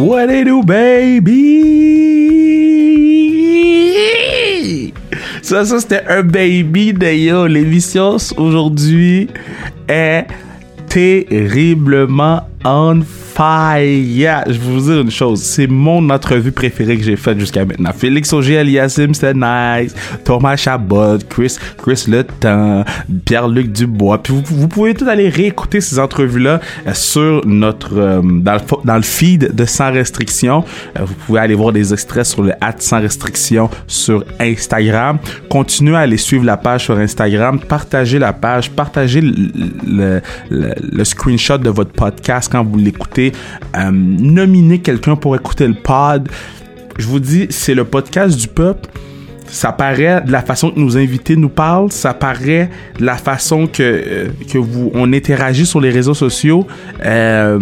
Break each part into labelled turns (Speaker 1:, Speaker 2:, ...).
Speaker 1: What it do, baby? Ça, ça, c'était un baby yo. L'émission aujourd'hui est terriblement on fire. Je vais vous dire une chose, c'est mon entrevue préférée que j'ai faite jusqu'à maintenant. Félix Auger Aliasim, c'était nice. Thomas Chabot, Chris, Chris Le Temps, Pierre-Luc Dubois. Puis vous, pouvez tout aller réécouter ces entrevues-là euh, sur notre euh, dans, le, feed de Sans Restriction. Euh, vous pouvez aller voir des extraits sur le at Sans Restriction sur Instagram. Continuez à aller suivre la page sur Instagram. Partagez la page. Partagez le, le screenshot de votre podcast quand vous l'écoutez, euh, nominer quelqu'un pour écouter le pod. Je vous dis, c'est le podcast du peuple. Ça paraît de la façon que nos invités nous parlent, ça paraît de la façon que, euh, que vous on interagit sur les réseaux sociaux. Euh,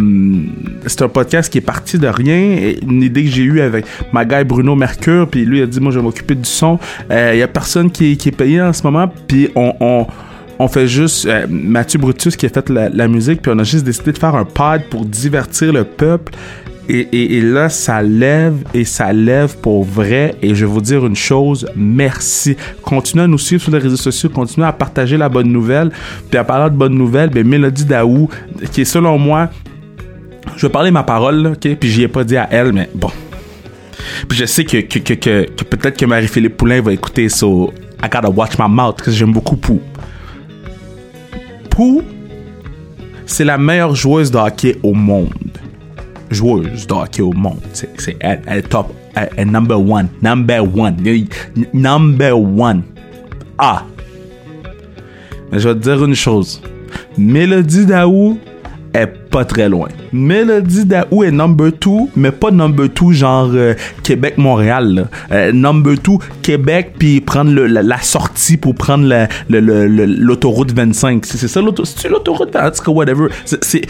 Speaker 1: c'est un podcast qui est parti de rien. Une idée que j'ai eue avec ma gars Bruno Mercure, puis lui a dit moi je vais m'occuper du son. Il y a personne qui, est payé en ce moment, puis on on fait juste euh, Mathieu Brutus qui a fait la, musique, puis on a juste décidé de faire un pod pour divertir le peuple. Et, là, ça lève et ça lève pour vrai. Et je vais vous dire une chose, merci. Continuez à nous suivre sur les réseaux sociaux, continuez à partager la bonne nouvelle. Puis à parler de bonne nouvelle, ben Mélodie Daou, qui est selon moi, je vais parler ma parole, ok? Puis j'y ai pas dit à elle, mais bon. Puis je sais que, que, que, peut-être que Marie-Philippe Poulain va écouter ça. I gotta watch my mouth, parce que j'aime beaucoup Pou c'est la meilleure joueuse de hockey au monde. Joueuse de hockey au monde. C'est, elle, est top. Elle est number one. Number one. Number one. Ah. Mais je vais te dire une chose. Mélodie Daou est pas très loin. Mélodie Daou est number 2, mais pas number 2 genre euh, Québec-Montréal. Euh, number 2 Québec, puis prendre la, sortie pour prendre l'autoroute 25. C'est ça l'autoroute? C'est l'autoroute? En tout cas, whatever. C'est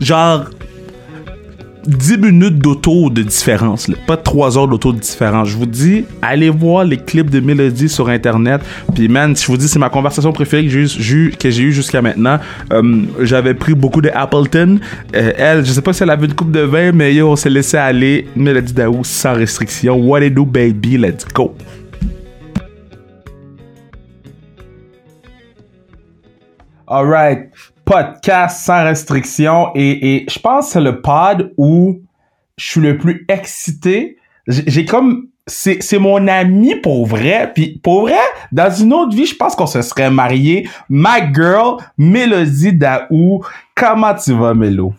Speaker 1: genre 10 minutes d'auto de différence, pas 3 heures d'auto de différence. Je vous dis, allez voir les clips de Mélodie sur Internet. Puis, man, je vous dis, c'est ma conversation préférée que j'ai eu, que j'ai eu jusqu'à maintenant. Euh, j'avais pris beaucoup de Appleton. Euh, elle, je sais pas si elle avait une coupe de vin, mais on s'est laissé aller. Mélodie Daou sans restriction. What it do, baby? Let's go. Alright podcast sans restriction et, et je pense que c'est le pod où je suis le plus excité. J'ai comme c'est c'est mon ami pour vrai. Puis pour vrai dans une autre vie je pense qu'on se serait marié. My girl Mélodie Daou. Comment tu vas Mélo?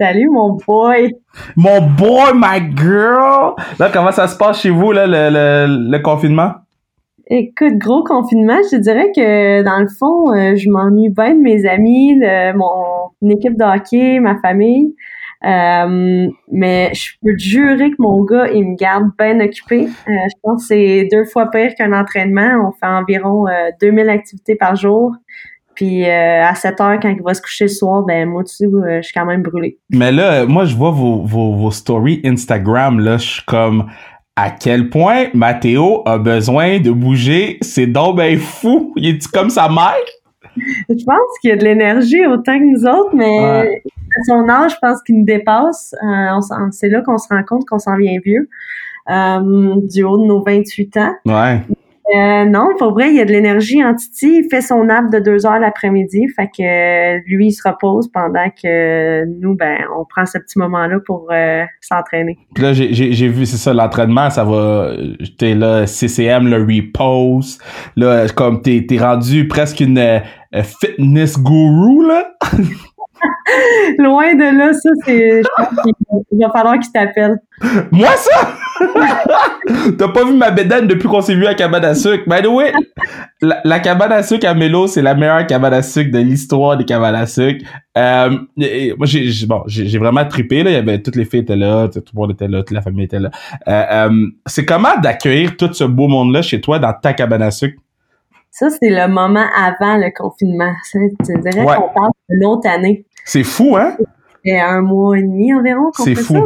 Speaker 2: Salut mon boy.
Speaker 1: Mon boy my girl. Là comment ça se passe chez vous là le, le, le confinement?
Speaker 2: Écoute, gros confinement, je dirais que dans le fond, euh, je m'ennuie bien de mes amis, de mon équipe de hockey, ma famille. Euh, mais je peux te jurer que mon gars, il me garde bien occupé. Euh, je pense que c'est deux fois pire qu'un entraînement. On fait environ 2000 activités par jour. Puis à 7 heures, quand il va se coucher le soir, ben moi, tu sais, je suis quand même brûlé.
Speaker 1: Mais là, moi, je vois vos, vos, vos stories Instagram, là, je suis comme à quel point Mathéo a besoin de bouger? C'est donc ben fou. Il est comme sa mère?
Speaker 2: Je pense qu'il y a de l'énergie autant que nous autres, mais à son âge, je pense qu'il nous dépasse. Euh, c'est là qu'on se rend compte qu'on s'en vient vieux. Euh, du haut de nos 28 ans.
Speaker 1: Ouais.
Speaker 2: Euh, non, pour vrai, il y a de l'énergie en Titi. Il fait son nap de deux heures l'après-midi. Fait que euh, lui, il se repose pendant que nous, ben, on prend ce petit moment-là pour euh, s'entraîner.
Speaker 1: Là, j'ai vu, c'est ça, l'entraînement, ça va. T'es là, CCM, le repose. Là, comme t'es es rendu presque une euh, fitness guru, là.
Speaker 2: Loin de là, ça, c'est. Je pense qu'il va falloir qu'il t'appelle.
Speaker 1: Moi, ça? T'as pas vu ma bédaine depuis qu'on s'est vu à cabane à sucre? By the way, la, cabane à sucre à Mélo, c'est la meilleure cabane à sucre de l'histoire des cabanes à sucre. Euh, moi, j'ai bon, j'ai vraiment trippé. Là. Il y avait, toutes les filles étaient là, tout le monde était là, toute la famille était là. Euh, euh, c'est comment d'accueillir tout ce beau monde-là chez toi dans ta cabane à sucre?
Speaker 2: Ça, c'est le moment avant le confinement. Tu dirais qu'on parle d'une autre année.
Speaker 1: C'est fou, hein?
Speaker 2: C'est un mois et demi environ
Speaker 1: qu'on fait fou. ça.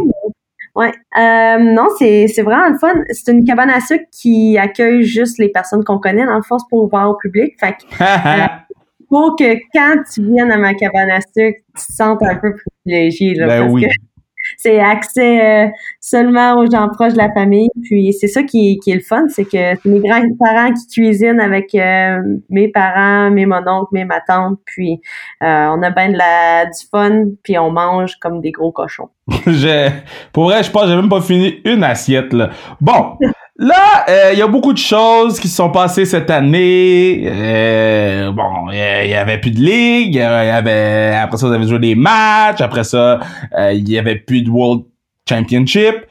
Speaker 2: Ouais. Euh, non, c'est, vraiment le fun. C'est une cabane à sucre qui accueille juste les personnes qu'on connaît. Dans le fond, c'est pour ouvrir au public. Fait que, euh, pour que quand tu viennes à ma cabane à sucre, tu te sentes un peu privilégié. Là,
Speaker 1: ben
Speaker 2: parce
Speaker 1: oui.
Speaker 2: que c'est accès seulement aux gens proches de la famille. Puis c'est ça qui, qui est le fun, c'est que mes grands-parents qui cuisinent avec mes parents, mes mononcles, mes ma tante. Puis on a bien de la du fun, puis on mange comme des gros cochons.
Speaker 1: pour vrai, je pense j'ai même pas fini une assiette là. Bon. Là, il euh, y a beaucoup de choses qui se sont passées cette année. Euh, bon, il y, avait plus de ligue, y avait après ça vous avez joué des matchs, après ça il y avait plus de World Championship.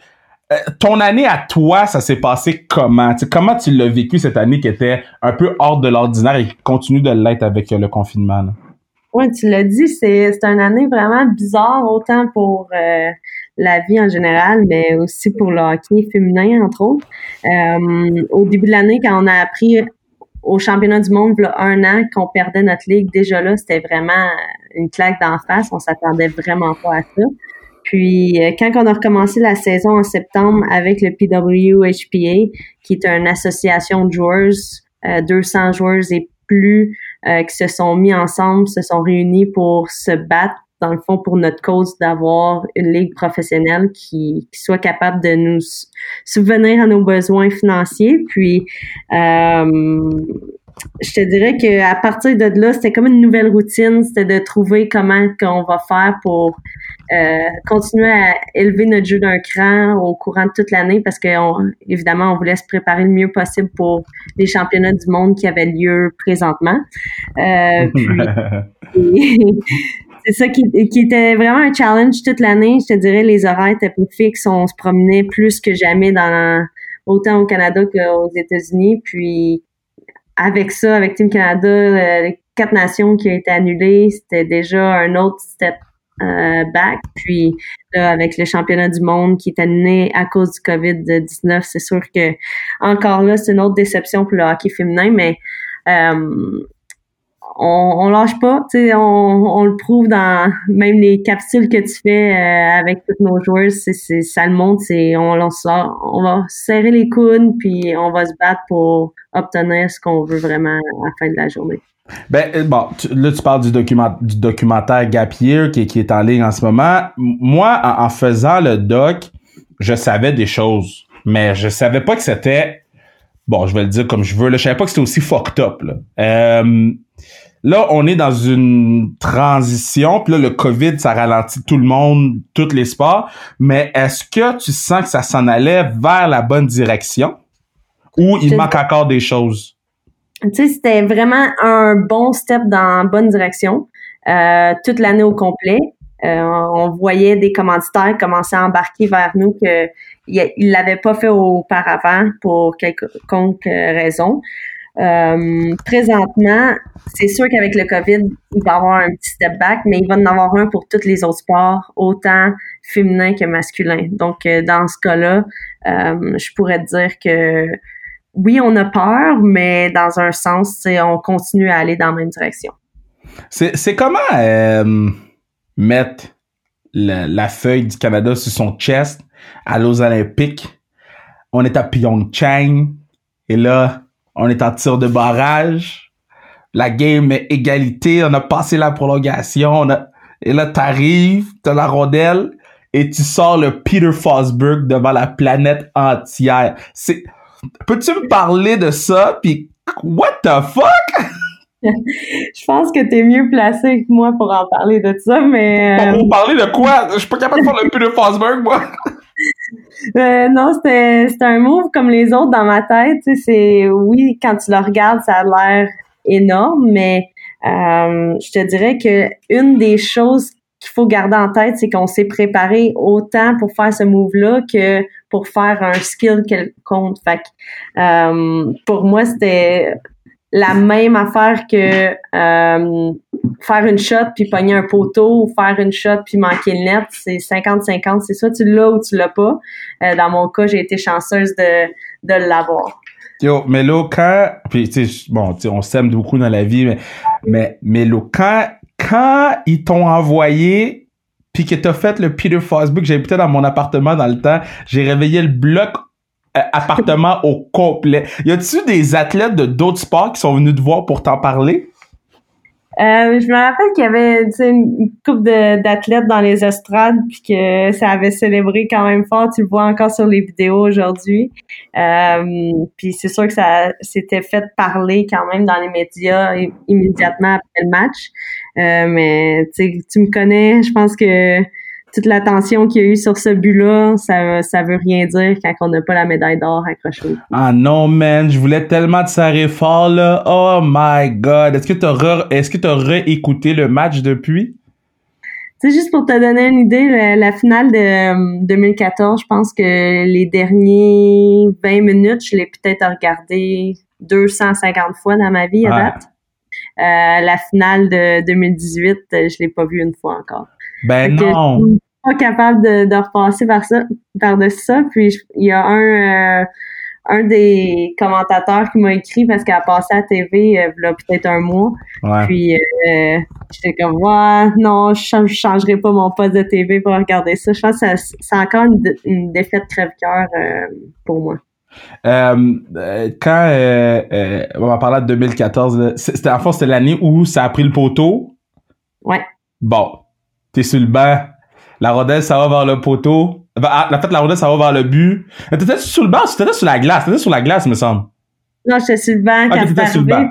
Speaker 1: Euh, ton année à toi, ça s'est passé comment? Comment tu l'as vécu cette année qui était un peu hors de l'ordinaire et qui continue de l'être avec le confinement
Speaker 2: Oui, tu l'as dit, c'est c'est une année vraiment bizarre autant pour la vie en général, mais aussi pour le hockey féminin, entre autres. Euh, au début de l'année, quand on a appris au championnat du monde, a un an, qu'on perdait notre ligue, déjà là, c'était vraiment une claque d'en face. On s'attendait vraiment pas à ça. Puis, euh, quand on a recommencé la saison en septembre avec le PWHPA, qui est une association de joueurs, 200 euh, joueurs et plus qui se sont mis ensemble, se sont réunis pour se battre dans le fond, pour notre cause d'avoir une ligue professionnelle qui, soit capable de nous souvenir à nos besoins financiers. Puis, euh, je te dirais que à partir de là, c'était comme une nouvelle routine, c'était de trouver comment qu'on va faire pour euh, continuer à élever notre jeu d'un cran au courant de toute l'année parce que évidemment, on voulait se préparer le mieux possible pour les championnats du monde qui avaient lieu présentement. Euh, puis, c'est ça qui, était vraiment un challenge toute l'année. Je te dirais, les horaires étaient plus fixes. On se promenait plus que jamais dans autant au Canada qu'aux États-Unis. Puis avec ça, avec Team Canada, euh, les quatre nations qui ont été annulées, c'était déjà un autre step euh, back. Puis là, avec le championnat du monde qui est annulé à cause du COVID-19, c'est sûr que encore là, c'est une autre déception pour le hockey féminin, mais euh, on, lâche pas, tu sais, on, on, le prouve dans même les capsules que tu fais euh, avec tous nos joueurs, c'est, ça le montre, on, on, on va serrer les coudes puis on va se battre pour obtenir ce qu'on veut vraiment à la fin de la journée.
Speaker 1: Ben euh, bon, là tu parles du document du documentaire Gap Year qui, qui est en ligne en ce moment. Moi, en, faisant le doc, je savais des choses, mais je savais pas que c'était bon, je vais le dire comme je veux. Là, je savais pas que c'était aussi fucked up. Là. Euh, Là, on est dans une transition, puis là, le COVID, ça ralentit tout le monde, tous les sports. Mais est-ce que tu sens que ça s'en allait vers la bonne direction? Ou il manque encore des choses?
Speaker 2: Tu sais, c'était vraiment un bon step dans la bonne direction euh, toute l'année au complet. Euh, on voyait des commanditaires commencer à embarquer vers nous que ils l'avaient pas fait auparavant pour quelconque raison. Euh, présentement, c'est sûr qu'avec le COVID, il va y avoir un petit step back, mais il va en avoir un pour tous les autres sports, autant féminin que masculin. Donc, euh, dans ce cas-là, euh, je pourrais dire que oui, on a peur, mais dans un sens, on continue à aller dans la même direction.
Speaker 1: C'est comment mettre la feuille du Canada sur son chest à l'Os Olympiques? On est à Pyeongchang et là, on est en tir de barrage. La game est égalité. On a passé la prolongation. Et là, t'arrives, t'as la rondelle et tu sors le Peter Fosberg devant la planète entière. C'est, peux-tu me parler de ça? Puis, what the fuck?
Speaker 2: je pense que t'es mieux placé que moi pour en parler de ça, mais...
Speaker 1: Pour, euh, parler de quoi? Je suis pas capable de faire le Peter Fosberg, moi!
Speaker 2: Euh, non, c'était un move comme les autres dans ma tête. C'est oui, quand tu le regardes, ça a l'air énorme, mais euh, je te dirais que une des choses qu'il faut garder en tête, c'est qu'on s'est préparé autant pour faire ce move-là que pour faire un skill quelconque. Fait euh, pour moi, c'était la même affaire que euh, faire une shot puis pogner un poteau ou faire une shot puis manquer le net, c'est 50-50. C'est soit tu l'as ou tu l'as pas. Euh, dans mon cas, j'ai été chanceuse de, de l'avoir.
Speaker 1: Yo, mais là, quand, puis tu sais, bon, on s'aime beaucoup dans la vie, mais, mais, mais là, quand, quand ils t'ont envoyé puis que t'as fait le Peter Fosbuck, j'habitais dans mon appartement dans le temps, j'ai réveillé le bloc appartement au complet. Y a-tu des athlètes de d'autres sports qui sont venus te voir pour t'en parler?
Speaker 2: Euh, je me rappelle qu'il y avait une, couple d'athlètes dans les estrades puis que ça avait célébré quand même fort. Tu le vois encore sur les vidéos aujourd'hui. Euh, puis c'est sûr que ça s'était fait parler quand même dans les médias immédiatement après le match. Euh, mais tu me connais, je pense que toute l'attention qu'il y a eu sur ce but-là, ça, ça veut rien dire quand on n'a pas la médaille d'or accrochée.
Speaker 1: Ah non, man, je voulais tellement te serrer fort, là. Oh my God. Est-ce que tu as, est-ce que réécouté le match depuis?
Speaker 2: C'est juste pour te donner une idée, la, finale de 2014, je pense que les derniers 20 minutes, je l'ai peut-être regardé 250 fois dans ma vie à date. Euh, la finale de 2018, je l'ai pas vue une fois encore.
Speaker 1: Ben non
Speaker 2: pas capable de, de repasser par ça, par-dessus ça. Puis il y a un, euh, un des commentateurs qui m'a écrit parce qu'elle a passé à la TV euh, il y a peut-être un mois. Puis euh, j'étais comme ouais, non, je, ne changerai pas mon poste de TV pour regarder ça. Je pense que c'est encore une, défaite crève-cœur pour moi.
Speaker 1: quand on va parler de 2014, c'était en fait c'était l'année où ça a pris le poteau?
Speaker 2: Ouais.
Speaker 1: Bon, t'es sur le banc la rondelle, ça va vers le poteau. Ah, en fait, la rondelle, ça va vers le but. T'étais sur le banc ou t'étais sur la glace? T'étais sur la glace, me semble.
Speaker 2: Non, j'étais sur le banc quand c'était arrivé. Euh,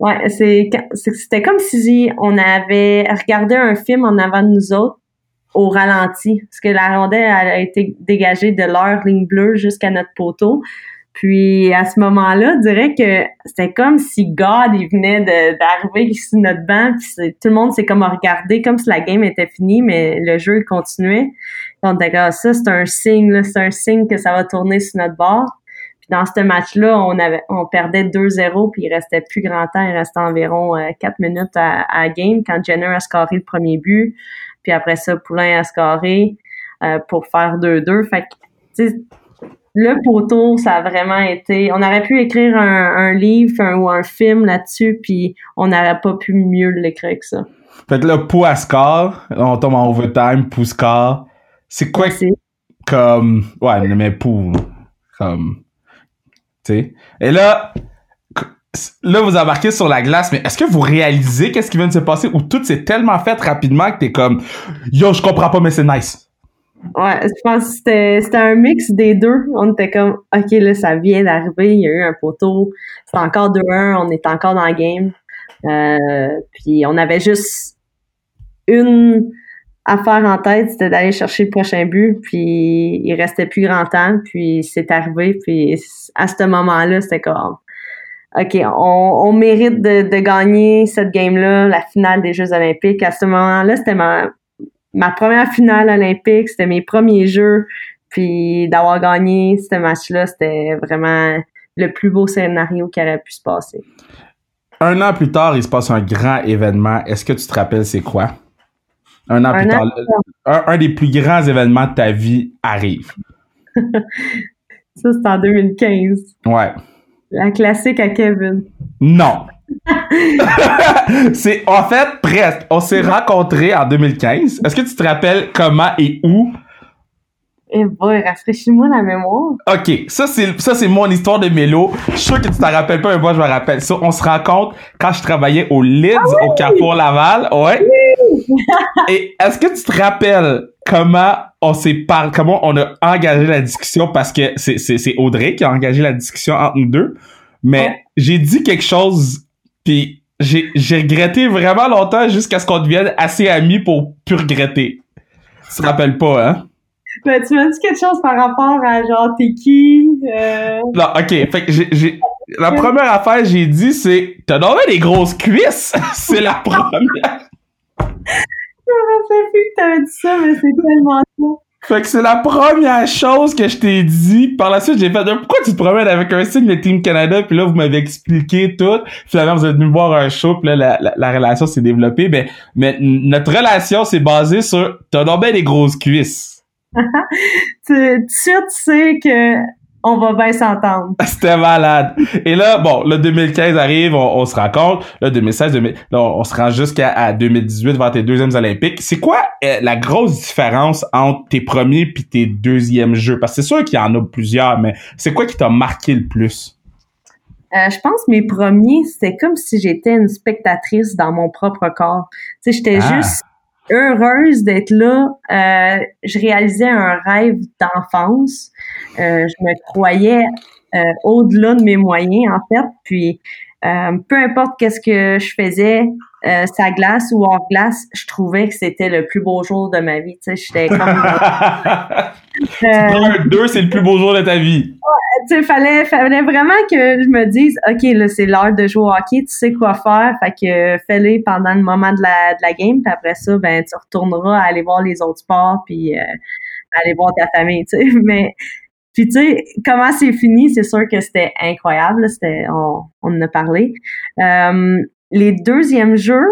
Speaker 2: ouais, c'est, c'était comme si on avait regardé un film en avant de nous autres au ralenti. Parce que la rondelle a été dégagée de leur ligne bleue jusqu'à notre poteau. Puis à ce moment-là, je dirais que c'était comme si God il venait d'arriver sur notre banc, puis tout le monde s'est comme regardé comme si la game était finie, mais le jeu continuait. Donc d'accord, ça c'est un signe, c'est un signe que ça va tourner sur notre bord. Puis dans ce match-là, on avait on perdait 2-0, puis il restait plus grand temps, il restait environ 4 euh, minutes à, à game quand Jenner a scoré le premier but, puis après ça Poulain a scoré euh, pour faire 2-2. Fait que le poteau, ça a vraiment été. On aurait pu écrire un, livre ou un film là-dessus, puis on n'aurait pas pu mieux l'écrire que ça.
Speaker 1: Fait que là, score, on tombe en overtime, pour score. C'est quoi comme. Ouais, mais pour. Comme. Tu sais. Et là. Là, vous embarquez sur la glace, mais est-ce que vous réalisez qu'est-ce qui vient de se passer ou tout s'est tellement fait rapidement que t'es comme Yo, je comprends pas, mais c'est nice.
Speaker 2: Ouais, je pense que c'était, c'était un mix des deux. On était comme, OK, là, ça vient d'arriver, il y a eu un poteau, c'est encore 2-1, on est encore dans le game. Euh, puis on avait juste une affaire en tête, c'était d'aller chercher le prochain but, puis il restait plus grand temps, puis c'est arrivé, puis à ce moment-là, c'était comme, OK, on, on mérite de, de gagner cette game-là, la finale des Jeux olympiques. À ce moment-là, c'était ma, ma première finale olympique, c'était mes premiers jeux. Puis d'avoir gagné ce match-là, c'était vraiment le plus beau scénario qui aurait pu se passer.
Speaker 1: Un an plus tard, il se passe un grand événement. Est-ce que tu te rappelles c'est quoi? Un an plus tard, un, des plus grands événements de ta vie arrive.
Speaker 2: Ça, c'est en 2015.
Speaker 1: Ouais.
Speaker 2: La classique à Kevin.
Speaker 1: Non. c'est en fait presque. On s'est rencontrés en 2015. Est-ce que tu te rappelles comment et où?
Speaker 2: Eh boy, rafraîchis-moi la mémoire.
Speaker 1: OK, ça c'est ça c'est mon histoire de mélo. Je suis sûr que tu t'en rappelles pas, mais moi je me rappelle. Ça, on se rencontre quand je travaillais au Lids ah au Carrefour Laval, ouais. Et est-ce que tu te rappelles comment on s'est parlé, comment on a engagé la discussion? Parce que c'est c'est Audrey qui a engagé la discussion entre nous deux. Mais j'ai dit quelque chose puis j'ai, j'ai regretté vraiment longtemps jusqu'à ce qu'on devienne assez amis pour plus regretter. Tu te rappelles pas, hein?
Speaker 2: Ben, tu m'as dit quelque chose par rapport à genre t'es qui? Euh...
Speaker 1: Non, ok. Fait que j'ai, j'ai... La première affaire j'ai dit c'est T'as donné des grosses cuisses! c'est la première!
Speaker 2: Je me rappelle plus que t'avais dit ça, mais c'est tellement ça.
Speaker 1: Fait que c'est la première chose que je t'ai dit. Par la suite, j'ai fait pourquoi tu te promènes avec un signe de Team Canada? Puis là vous m'avez expliqué tout. Finalement vous êtes venu voir un show puis là la, la, relation s'est développée. Ben, mais notre relation c'est basée sur t'as donc bien des grosses cuisses.
Speaker 2: tu sais que on va bien s'entendre.
Speaker 1: C'était malade. Et là, bon, le 2015 arrive, on, se rencontre. Le 2016, on, se rend jusqu'à 2018 vers tes deuxièmes Olympiques. C'est quoi euh, la grosse différence entre tes premiers puis tes deuxièmes jeux? Parce que c'est sûr qu'il y en a plusieurs, mais c'est quoi qui t'a marqué le plus?
Speaker 2: je pense mes premiers, c'était comme si j'étais une spectatrice dans mon propre corps. Tu sais, j'étais ah. juste heureuse d'être là. Euh, je réalisais un rêve d'enfance. Euh, je me croyais euh, au-delà de mes moyens, en fait. Puis, euh, peu importe qu'est-ce que je faisais, euh, sa glace ou hors glace, je trouvais que c'était le plus beau jour de ma vie. Tu sais, j'étais comme.
Speaker 1: euh, deux, c'est le plus beau jour de ta vie.
Speaker 2: Tu sais, fallait, fallait vraiment que je me dise, ok, là, c'est l'heure de jouer au hockey, tu sais quoi faire, fait que fais-le pendant le moment de la, de la game, puis après ça, ben, tu retourneras à aller voir les autres sports, puis euh, aller voir ta famille, tu sais. Mais puis tu sais, comment c'est fini, c'est sûr que c'était incroyable. C'était, on, on en a parlé. Euh, les deuxièmes jeux,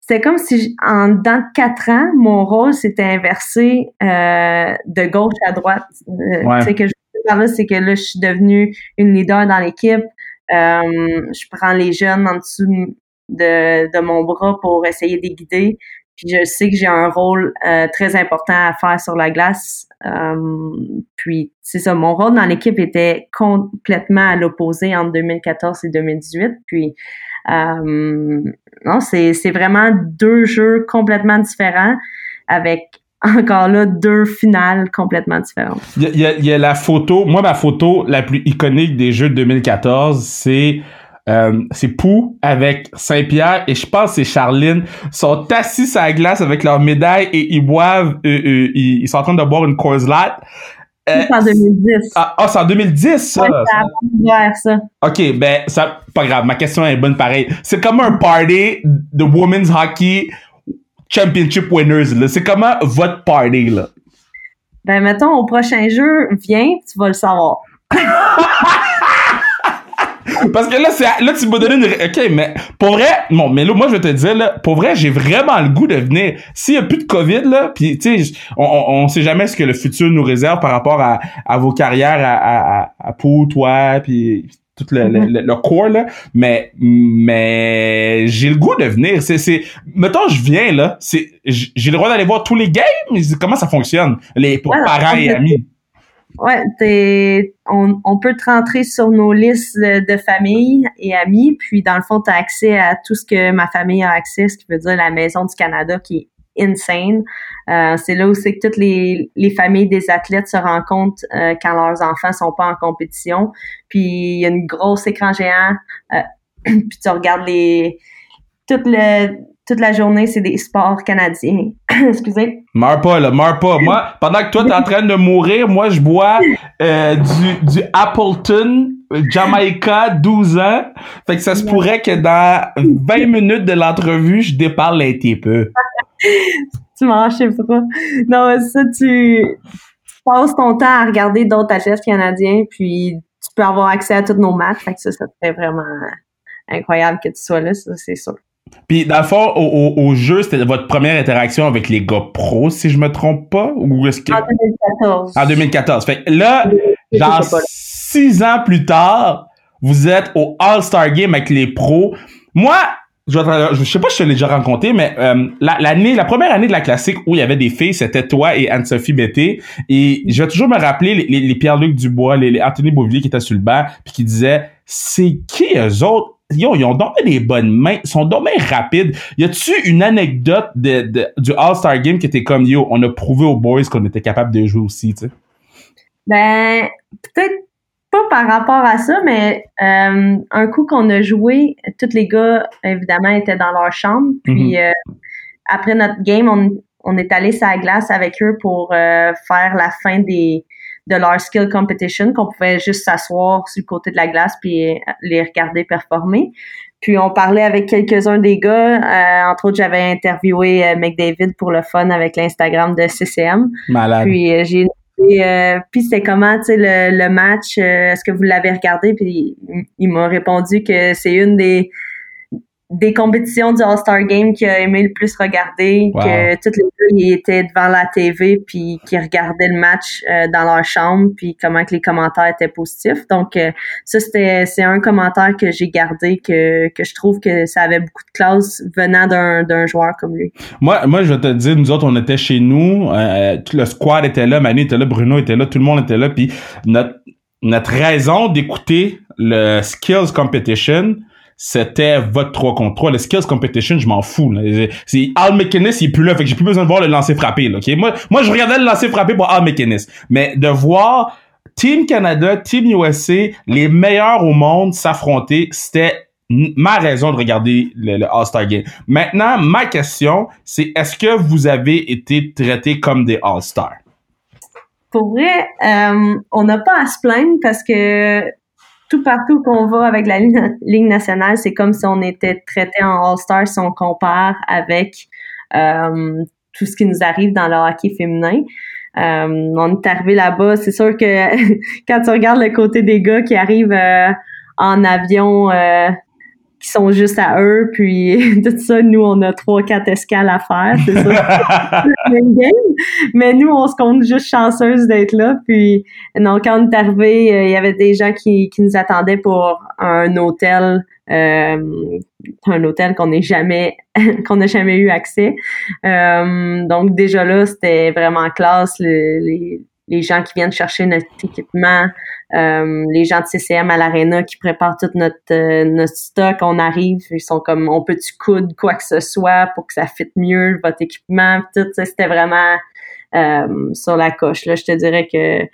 Speaker 2: c'est comme si en dans quatre ans, mon rôle s'était inversé euh, de gauche à droite. Euh, ce que je c'est que là, je suis devenue une leader dans l'équipe. Euh, je prends les jeunes en dessous de, mon bras pour essayer de les guider. Puis je sais que j'ai un rôle euh, très important à faire sur la glace. Euh, puis c'est ça, mon rôle dans l'équipe était complètement à l'opposé entre 2014 et 2018. Puis non, c'est c'est vraiment deux jeux complètement différents avec encore là deux finales complètement différentes.
Speaker 1: Il y a, il y a la photo, moi ma photo la plus iconique des jeux de 2014, c'est euh, c'est Pou avec Saint-Pierre et je pense que c'est Charline sont assis à la glace avec leur médaille et ils boivent euh, euh, ils, sont en train de boire une Coors Light.
Speaker 2: c'est en 2010.
Speaker 1: Ah, ah c'est en 2010 ça?
Speaker 2: Ouais, ça.
Speaker 1: OK, ben ça pas grave, ma question est bonne pareil. C'est comme un party de women's hockey championship winners là. C'est comment votre party là?
Speaker 2: Ben mettons au prochain jeu, viens, tu vas le savoir.
Speaker 1: Parce que là, c'est, là, tu m'as donné une, ok, mais pour vrai, bon, mais là, moi, je vais te dire, là, pour vrai, j'ai vraiment le goût de venir. S'il y a plus de COVID, là, puis tu sais, on, on, sait jamais ce que le futur nous réserve par rapport à, à vos carrières, à, à, à Pou, toi, puis tout le, le, le, corps, là. Mais, mais, j'ai le goût de venir. C'est, c'est, mettons, je viens, là, c'est, j'ai le droit d'aller voir tous les games. Comment ça fonctionne? Les parents et amis.
Speaker 2: Ouais, t'es, on, on peut te rentrer sur nos listes de, famille et amis, puis dans le fond, tu as accès à tout ce que ma famille a accès, ce qui veut dire la Maison du Canada qui est insane. Euh, c'est là où c'est que toutes les, les familles des athlètes se rencontrent euh, quand leurs enfants sont pas en compétition. Puis il y a une grosse écran géant, euh, puis tu regardes les tout le toute la journée, c'est des sports canadiens. Excusez.
Speaker 1: Meurs pas, là, meurs pas. Moi, pendant que toi, t'es en train de mourir, moi, je bois euh, du, du Appleton, Jamaica, 12 ans. Fait que ça se pourrait que dans 20 minutes de l'entrevue, je déparle un petit peu.
Speaker 2: tu manges, je sais pas. Non, ça, tu passes ton temps à regarder d'autres athlètes canadiens, puis tu peux avoir accès à tous nos matchs. Fait que ça, ça te fait vraiment incroyable que tu sois là, ça, c'est sûr.
Speaker 1: Puis, dans le fond, au, au, jeu, c'était votre première interaction avec les gars pros, si je me trompe pas? Ou est-ce que...
Speaker 2: En 2014.
Speaker 1: En 2014. Fait là, genre, six ans plus tard, vous êtes au All-Star Game avec les pros. Moi, je, je sais pas si je te l'ai déjà rencontré, mais euh, l'année, la, première année de la classique où il y avait des filles, c'était toi et Anne-Sophie Bété. Et je vais toujours me rappeler les, les, Pierre-Luc Dubois, les, les Anthony Beauvillier qui étaient sur le banc, puis qui disaient, c'est qui eux autres? Yo, ils ont donné des bonnes mains, ils sont dommage rapides. Y a-tu une anecdote de, de du All-Star Game qui était comme yo, on a prouvé aux boys qu'on était capable de jouer aussi, tu sais?
Speaker 2: Ben, peut-être pas par rapport à ça, mais euh, un coup qu'on a joué, tous les gars, évidemment, étaient dans leur chambre. Puis mm-hmm. euh, après notre game, on, on est allé sur la glace avec eux pour euh, faire la fin des de leur skill competition qu'on pouvait juste s'asseoir sur le côté de la glace puis les regarder performer. Puis on parlait avec quelques-uns des gars. Euh, entre autres, j'avais interviewé euh, McDavid pour le fun avec l'Instagram de CCM.
Speaker 1: Malade.
Speaker 2: Puis euh, j'ai euh, puis c'était comment, tu sais, le, le, match, est-ce que vous l'avez regardé? Puis il m'a répondu que c'est une des des compétitions du All-Star Game qu'il a aimé le plus regarder, que tous les deux ils étaient devant la TV puis qui regardaient le match euh, dans leur chambre puis comment que les commentaires étaient positifs. Donc euh, ça c'était c'est un commentaire que j'ai gardé que que je trouve que ça avait beaucoup de classe venant d'un d'un joueur comme lui.
Speaker 1: Moi moi je vais te dire nous autres on était chez nous, euh, tout le squad était là, Manu était là, Bruno était là, tout le monde était là puis notre notre raison d'écouter le skills competition, c'était votre 3 contre 3. Le skills competition, je m'en fous. C'est Al McInnes, il est plus là, fait que j'ai plus besoin de voir le lancer frappé. Moi, moi, je regardais le lancer frappé pour Al McInnes. Mais de voir Team Canada, Team USA, les meilleurs au monde s'affronter, c'était ma raison de regarder le, All-Star Game. Maintenant, ma question, c'est est-ce que vous avez été traités comme des All-Stars?
Speaker 2: Pour vrai, euh, on n'a pas à se plaindre parce que tout partout qu'on va avec la Ligue nationale, c'est comme si on était traité en All-Star si on compare avec euh, tout ce qui nous arrive dans le hockey féminin. Euh, on est arrivé là-bas, c'est sûr que quand tu regardes le côté des gars qui arrivent en avion qui sont juste à eux, puis tout ça, nous, on a trois, quatre escales à faire, c'est ça. Mais nous, on se compte juste chanceuse d'être là, puis donc, quand on est arrivé, euh, il y avait des gens qui, qui nous attendaient pour un hôtel, euh, un hôtel qu'on n'est jamais, qu'on n'a jamais eu accès. Euh, donc, déjà là, c'était vraiment classe, les, les gens qui viennent chercher notre équipement, euh, les gens de CCM à l'Arena qui préparent tout notre, euh, notre stock. On arrive, ils sont comme, on peut-tu coudre quoi que ce soit pour que ça fitte mieux votre équipement. Tout ça, c'était vraiment euh, sur la coche. Là, je te dirais que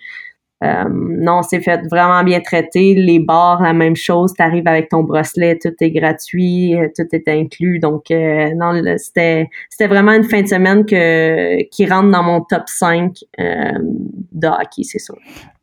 Speaker 2: euh, non, c'est fait vraiment bien traité. Les bars, la même chose. Tu arrives avec ton bracelet, tout est gratuit, tout est inclus. Donc, euh, non, c'était c'était vraiment une fin de semaine que, qui rentre dans mon top 5 euh, de hockey, c'est sûr.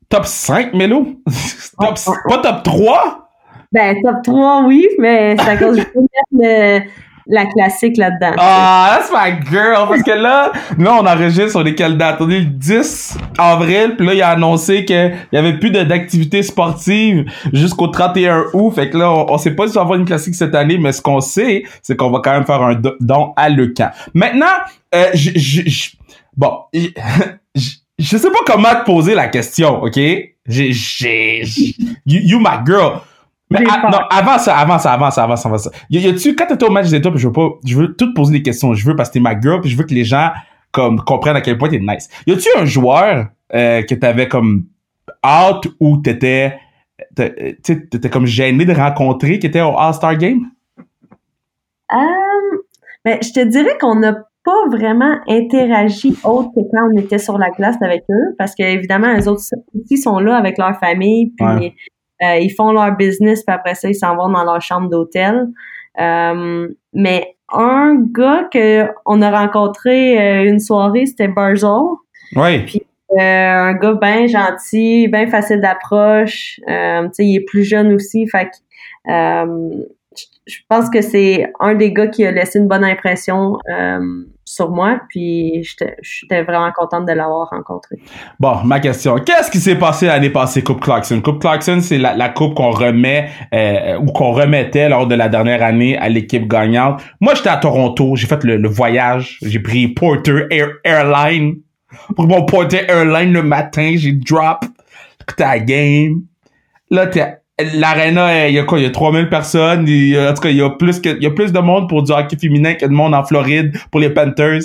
Speaker 1: Top 5, Mélo? top, pas top 3?
Speaker 2: Ben, top 3, oui, mais ça cause de la classique là-dedans.
Speaker 1: Ah, that's my girl. Parce que là, là, on enregistre sur lesquelles dates? On est le 10 avril, puis là, il a annoncé qu'il y avait plus d'activités sportives jusqu'au 31 août. Fait que là, on, sait pas si on va avoir une classique cette année, mais ce qu'on sait, c'est qu'on va quand même faire un don à Le Camp. Maintenant, euh, je, bon, je, sais pas comment te poser la question, ok? J'ai, you, you my girl. Mais non, avant ça, avant ça, avant ça, avant ça, avant ça. Y, a-tu, quand t'étais au match des étoiles, je veux pas, je veux tout poser des questions. Je veux parce que t'es ma girl, puis je veux que les gens, comme, comprennent à quel point t'es nice. Y a-tu un joueur, euh, que t'avais comme, out ou t'étais, t'étais comme gêné de rencontrer qui était au All-Star Game?
Speaker 2: Um, ben, je te dirais qu'on n'a pas vraiment interagi autre que quand on était sur la glace avec eux, parce qu'évidemment, les autres aussi sont là avec leur famille, puis euh, ils font leur business, puis après ça, ils s'en vont dans leur chambre d'hôtel. Euh, mais un gars que on a rencontré euh, une soirée, c'était Barzel.
Speaker 1: Oui.
Speaker 2: Puis un gars bien gentil, bien facile d'approche. tu sais, il est plus jeune aussi, fait que je pense que c'est un des gars qui a laissé une bonne impression euh, sur moi, puis j'étais vraiment contente de l'avoir rencontré.
Speaker 1: Bon, ma question, qu'est-ce qui s'est passé l'année passée, Coupe Clarkson? Coupe Clarkson, c'est la, coupe qu'on remet euh, ou qu'on remettait lors de la dernière année à l'équipe gagnante. Moi, j'étais à Toronto, j'ai fait le, voyage, j'ai pris Porter Airline. Pour mon Porter Airline le matin, j'ai drop, écouté la game. Là, t'es L'arena, il y a quoi? Il y a 3000 personnes. en tout cas, il y a plus que, il y a plus de monde pour du hockey féminin que de monde en Floride pour les Panthers.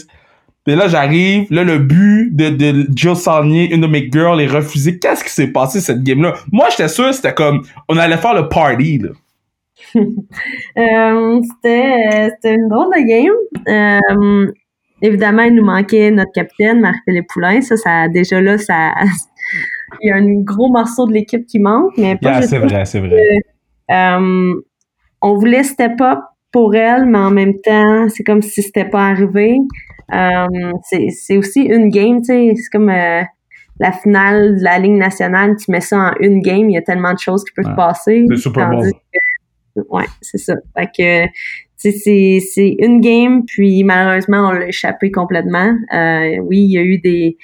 Speaker 1: Puis là, j'arrive. Là, le but de, de Jill Saunier, une de mes girls, est refusé. Qu'est-ce qui s'est passé cette game-là? Moi, j'étais sûr c'était comme, on allait faire le party, là.
Speaker 2: euh, c'était, c'était une drôle de game. Euh, évidemment, il nous manquait notre capitaine, Marc-Philippe Poulain. Ça, ça, déjà là, ça, il y a un gros morceau de l'équipe qui manque, mais
Speaker 1: pas c'est vrai, c'est vrai.
Speaker 2: Euh, on voulait step up pour elle, mais en même temps, c'est comme si c'était pas arrivé. Euh, c'est aussi une game, tu sais, c'est comme euh, la finale de la Ligue nationale, tu mets ça en une game, il y a tellement de choses qui peuvent se passer.
Speaker 1: C'est Super Bowl.
Speaker 2: ouais, c'est ça. Fait que c'est une game, puis malheureusement, on l'a échappé complètement. oui, il y a eu des,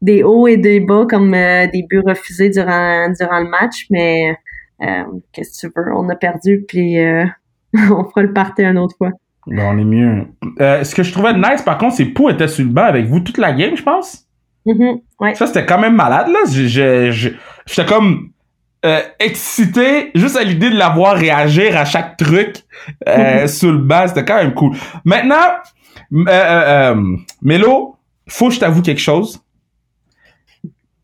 Speaker 2: des hauts et des bas comme euh, des buts refusés durant durant le match, mais euh, qu'est-ce que tu veux, on a perdu puis euh, on fera le party une autre fois.
Speaker 1: Bon, on est mieux. ce que je trouvais nice par contre, c'est Pou était sur le banc avec vous toute la game, je pense.
Speaker 2: Mm-hmm, ouais.
Speaker 1: Ça c'était quand même malade là. J'étais comme excité juste à l'idée de l'avoir réagir à chaque truc mm-hmm. sur le banc, c'était quand même cool. Maintenant, Mélo, faut que je t'avoue quelque chose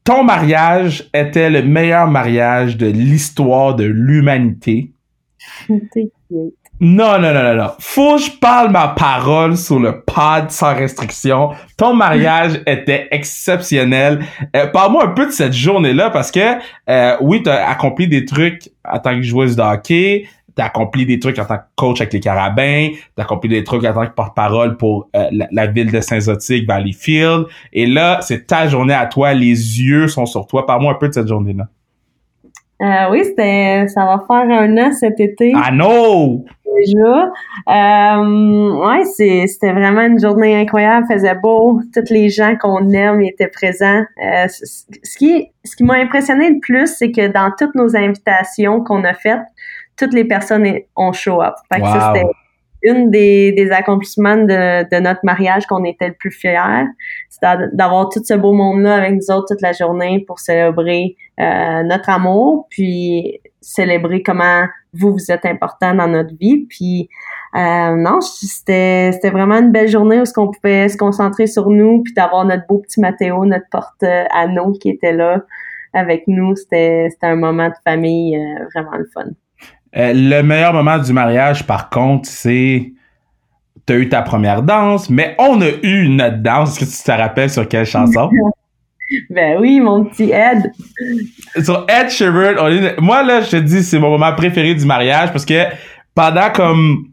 Speaker 1: ton mariage était le meilleur mariage de l'histoire de l'humanité. Non, non, non, non, non. Faut que je parle ma parole sur le pod sans restriction. Ton mariage était exceptionnel. Euh, Parle-moi un peu de cette journée-là parce que, euh, oui, t'as accompli des trucs en tant que joueuse de hockey, t'as accompli des trucs en tant que coach avec les Carabins, t'as accompli des trucs en tant que porte-parole pour euh, la, la, ville de Saint-Zotique, Valleyfield. Et là, c'est ta journée à toi, les yeux sont sur toi. Parle-moi un peu de cette journée-là.
Speaker 2: Euh, oui, c'était, ça va faire un an cet été.
Speaker 1: Ah non!
Speaker 2: Déjà. Euh, ouais, c'est, c'était vraiment une journée incroyable. faisait beau. Tous les gens qu'on aime étaient présents. Euh, ce qui, ce qui m'a impressionné le plus, c'est que dans toutes nos invitations qu'on a faites, toutes les personnes ont show up. Fait que ça, c'était une des, des accomplissements de, de notre mariage qu'on était le plus fiers. C'est d'avoir tout ce beau monde-là avec nous autres toute la journée pour célébrer euh, notre amour, puis célébrer comment vous, vous êtes important dans notre vie. Puis euh, non, c'était c'était vraiment une belle journée où ce qu'on pouvait se concentrer sur nous, puis d'avoir notre beau petit Mathéo, notre porte à nous qui était là avec nous. C'était c'était un moment de famille euh, vraiment le fun.
Speaker 1: Euh, le meilleur moment du mariage, par contre, c'est t'as eu ta première danse, mais on a eu notre danse. Est-ce que tu te rappelles sur quelle chanson?
Speaker 2: ben oui, mon petit Ed.
Speaker 1: Sur Ed Sheeran, moi là, je te dis, c'est mon moment préféré du mariage parce que pendant comme,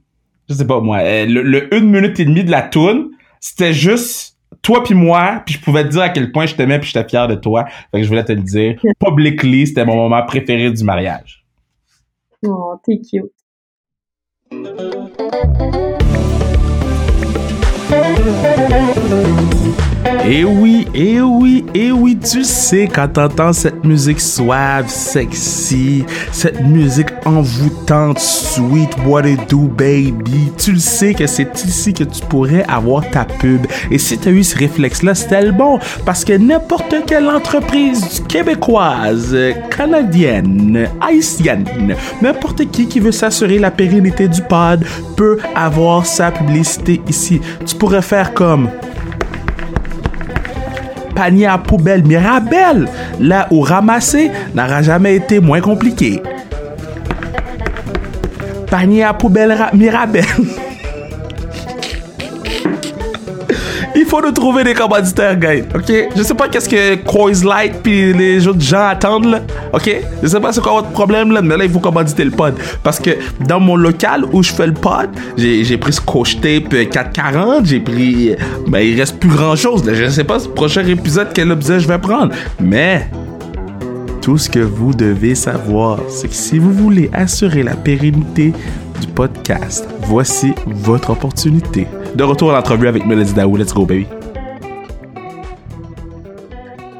Speaker 1: je sais pas moi, euh, le, une minute et demie de la tune, c'était juste toi puis moi, puis je pouvais te dire à quel point je t'aimais puis j'étais fier de toi. Fait que je voulais te le dire. Publicly, c'était mon moment préféré du mariage.
Speaker 2: Oh, t'es cute.
Speaker 1: Et oui, et oui, et oui, tu sais quand t'entends cette musique suave, sexy, cette musique envoûtante, sweet, what it do, baby, tu le sais que c'est ici que tu pourrais avoir ta pub. Et si t'as eu ce réflexe-là, c'était le bon, parce que n'importe quelle entreprise québécoise, canadienne, haïtienne, n'importe qui qui veut s'assurer la pérennité du pod peut avoir sa publicité ici. faire comme panier à poubelle Mirabelle, là où ramasser n'aura jamais été moins compliqué. Panier à poubelle Mirabelle. Il faut nous trouver des commanditaires, gars. OK? Je sais pas qu'est-ce que Coise Light puis les autres gens attendent, là. OK? Je sais pas c'est quoi votre problème, là, mais là, il faut commanditer le pod. Parce que dans mon local où je fais le pod, j'ai pris ce coach tape 440, j'ai pris... Ben, il reste plus grand-chose. Je sais pas, ce prochain épisode, quel objet je vais prendre. Mais... Tout ce que vous devez savoir, c'est que si vous voulez assurer la pérennité du podcast, voici votre opportunité. De retour à l'entrevue avec Melody Daou. Let's go, baby.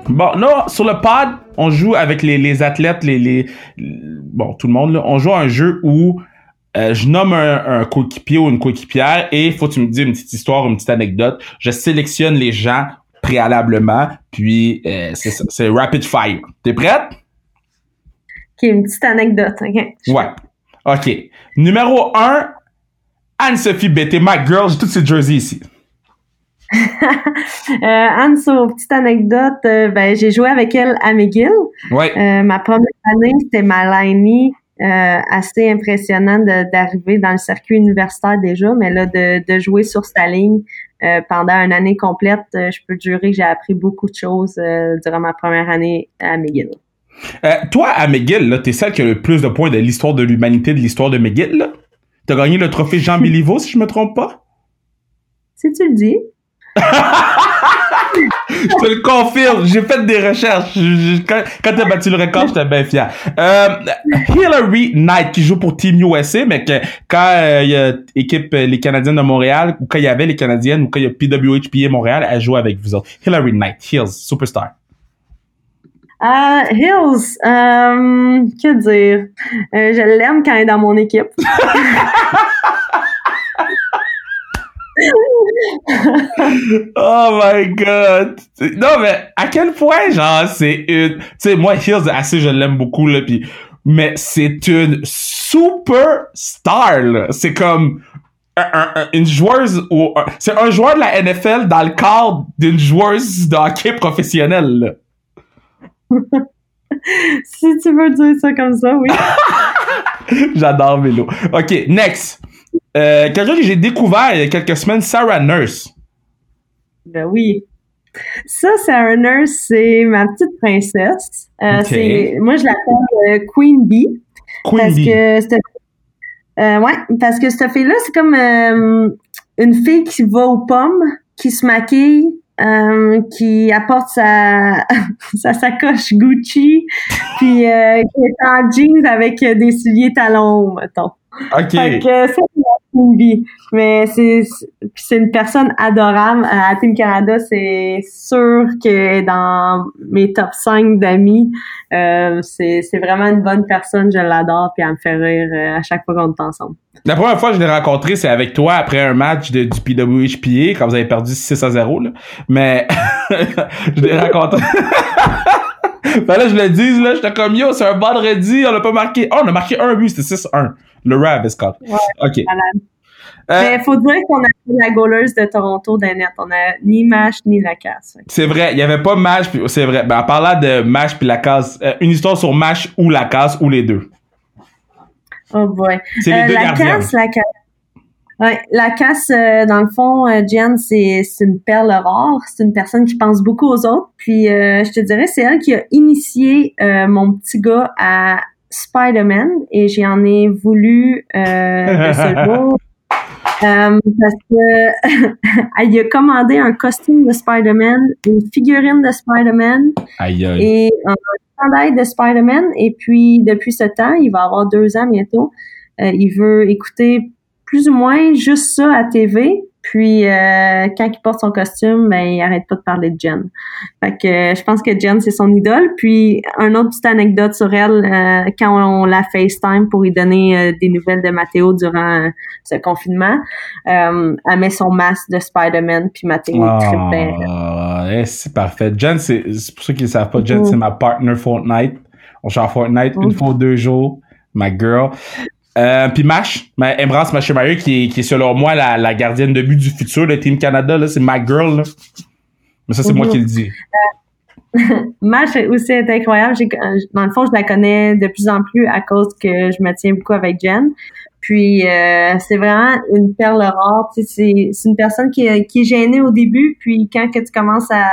Speaker 1: Bon, là, sur le pod, on joue avec les, les athlètes, les, les, Bon, tout le monde, là. On joue à un jeu où euh, je nomme un, un coéquipier ou une coéquipière et il faut que tu me dises une petite histoire, une petite anecdote. Je sélectionne les gens préalablement, puis euh, c'est rapid fire. T'es prête?
Speaker 2: Ok, une petite anecdote, ok.
Speaker 1: Ouais. Ok. Numéro 1, Anne-Sophie Bété, my girl, j'ai toutes ces jerseys ici.
Speaker 2: euh, Anne, sur petite anecdote, euh, ben, j'ai joué avec elle à McGill.
Speaker 1: Ouais.
Speaker 2: Euh, ma première année, c'était ma assez impressionnant d'arriver dans le circuit universitaire déjà, mais là, de, de jouer sur sa ligne pendant une année complète, je peux te jurer que j'ai appris beaucoup de choses durant ma première année à McGill.
Speaker 1: toi, à McGill, t'es celle qui a le plus de points de l'histoire de l'humanité, de l'histoire de McGill, là? T'as gagné le trophée Jean Béliveau, si je me trompe pas?
Speaker 2: Si tu le dis.
Speaker 1: je te le confirme, j'ai fait des recherches. quand quand t'as battu le record, j'étais bien fier. Euh, Hillary Knight, qui joue pour Team USA, mais que quand euh, il y a équipe euh, les Canadiennes de Montréal, ou quand il y avait les Canadiennes, ou quand il y a PWHPA Montréal, elle joue avec vous autres. Hillary Knight, Hills, superstar.
Speaker 2: Uh, Hills, euh, que dire? Euh, je l'aime quand elle est dans mon équipe.
Speaker 1: oh my god! Non, mais à quel point, genre, c'est une. Tu sais, moi, Hills, assez, je l'aime beaucoup, là, pis. Mais c'est une super star, là. C'est comme. une joueuse ou c'est un joueur de la NFL dans le cadre d'une joueuse de hockey professionnelle. Là.
Speaker 2: si tu veux dire ça comme ça, oui.
Speaker 1: J'adore Mélo. OK, next. Euh, quelqu'un que j'ai découvert il y a quelques semaines, Sarah Nurse.
Speaker 2: Ben oui. Ça, Sarah Nurse, c'est ma petite princesse. Euh, moi, je l'appelle euh, Queen Bee.
Speaker 1: Queen
Speaker 2: parce
Speaker 1: Bee.
Speaker 2: que cette, euh, ouais, parce que cette fille-là, c'est comme une fille qui va aux pommes, qui se maquille, euh, qui apporte sa, sa sacoche Gucci, puis euh, qui est en jeans avec euh, des souliers talons, mettons.
Speaker 1: OK.
Speaker 2: Fait que ça, c'est. Mais c'est c'est une personne adorable. À Team Canada, c'est sûr que dans mes top 5 d'amis, euh, c'est c'est vraiment une bonne personne. Je l'adore, puis elle me fait rire euh, à chaque fois qu'on est ensemble.
Speaker 1: La première fois que je l'ai rencontré, c'est avec toi après un match de, du PWHPA, quand vous avez perdu 6 à 0. Là. Mais je l'ai rencontré. Fallait que je le dise, là. J'étais comme, yo, c'est un vendredi, on a pas marqué. Oh, on a marqué un but, c'était 6-1. Le Rav, Scott.
Speaker 2: Ouais.
Speaker 1: OK. Euh,
Speaker 2: Mais faut dire qu'on a fait la goaleuse de Toronto d'Annette. On a ni Mash ni la casse.
Speaker 1: C'est vrai, il y avait pas Mash, c'est vrai. Ben, en parlant de Mash puis la case, euh, une histoire sur Mash ou la case ou les deux.
Speaker 2: Oh boy.
Speaker 1: C'est les
Speaker 2: Euh,
Speaker 1: deux
Speaker 2: la casse, la casse. Ouais, la casse, euh, dans le fond, euh, Jen, c'est une perle rare. C'est une personne qui pense beaucoup aux autres. Puis, euh, je te dirais, c'est elle qui a initié mon petit gars à Spider-Man et j'en ai voulu euh, de ce jour. Euh, parce que elle a commandé un costume de Spider-Man, une figurine de Spider-Man et un chandail de Spider-Man. Et puis, depuis ce temps, il va avoir deux ans bientôt, euh, il veut écouter plus ou moins juste ça à TV. Puis, euh, quand il porte son costume, ben, il arrête pas de parler de Jen. Fait que euh, je pense que Jen, c'est son idole. Puis, un autre petite anecdote sur elle, euh, quand on la FaceTime pour lui donner euh, des nouvelles de Mathéo durant euh, ce confinement, euh, elle met son masque de Spider-Man, puis Mathéo trippe bien.
Speaker 1: Ah, eh, c'est parfait. Jen, c'est pour ceux qui ne savent pas, Jen,
Speaker 2: Mhm.
Speaker 1: c'est ma partner Fortnite. On joue à Fortnite une fois ou deux jours. My girl. Euh, puis Mash, ma, Embrace Machimario, qui est, qui est selon moi la, la gardienne de but du futur de Team Canada, là, c'est my girl. Là. Mais ça, c'est moi qui le dis.
Speaker 2: Mash aussi est incroyable. J'ai- euh, Dans le fond, je la connais de plus en plus à cause que je me tiens beaucoup avec Jen. Puis euh, c'est vraiment une perle rare. Tu sais, C'est c'est une personne qui, est- qui est gênée au début, puis quand que tu commences à,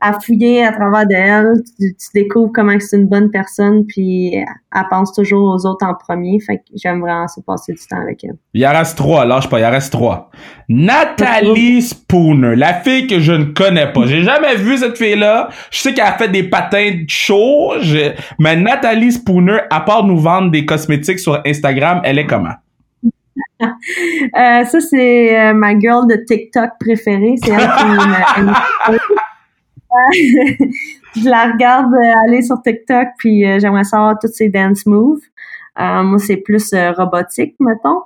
Speaker 2: à fouiller à travers d'elle, tu, tu découvres comment c'est une bonne personne, puis elle pense toujours aux autres en premier. Fait que j'aime vraiment ça passer du temps avec elle.
Speaker 1: Il en reste trois, lâche pas, il en reste trois. Nathalie Spooner, la fille que je ne connais pas. J'ai jamais vu cette fille-là. Je sais qu'elle a fait des patins chauds, je- mais Nathalie Spooner, à part nous vendre des cosmétiques sur Instagram, elle est comment?
Speaker 2: Euh, ça, c'est euh, ma girl de TikTok préférée. C'est elle qui Je la regarde euh, aller sur TikTok, puis euh, j'aimerais savoir tous ses dance moves. Euh, moi, c'est plus robotique, mettons.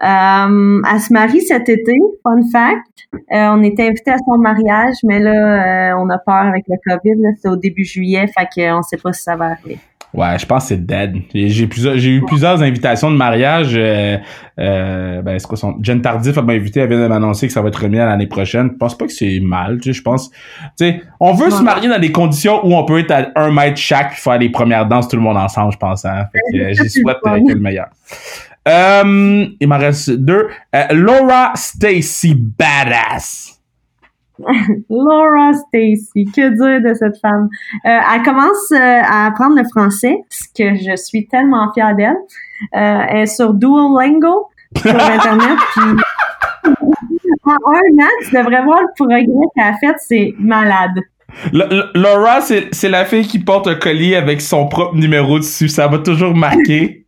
Speaker 2: Elle se marie cet été, fun fact. On était invités à son mariage, mais là, on a peur avec le COVID. C'était au début juillet, fait qu'on sait pas si ça va arriver.
Speaker 1: Ouais, je pense que c'est dead. J'ai j'ai plusieurs, j'ai eu plusieurs invitations de mariage. Euh, euh, ben, c'est quoi son... Jen Tardif m'a invité, elle vient de m'annoncer que ça va être remis à l'année prochaine. Je pense pas que c'est mal, tu sais, je pense... Tu sais, on veut se marier dans des conditions où on peut être à un mètre chaque puis faire les premières danses tout le monde ensemble, je pense. Hein? Fait que, euh, j'y souhaite euh, que le meilleur. Euh, il m'en reste deux. Laura Stacy Badass.
Speaker 2: Laura Stacy, que dire de cette femme? Euh, elle commence euh, à apprendre le français, ce que je suis tellement fière d'elle. Euh, elle est sur Duolingo, sur Internet, puis en un an, tu devrais voir le progrès qu'elle a fait, c'est malade.
Speaker 1: L- L- Laura, c'est c'est la fille qui porte un collier avec son propre numéro dessus. Ça m'a toujours marqué.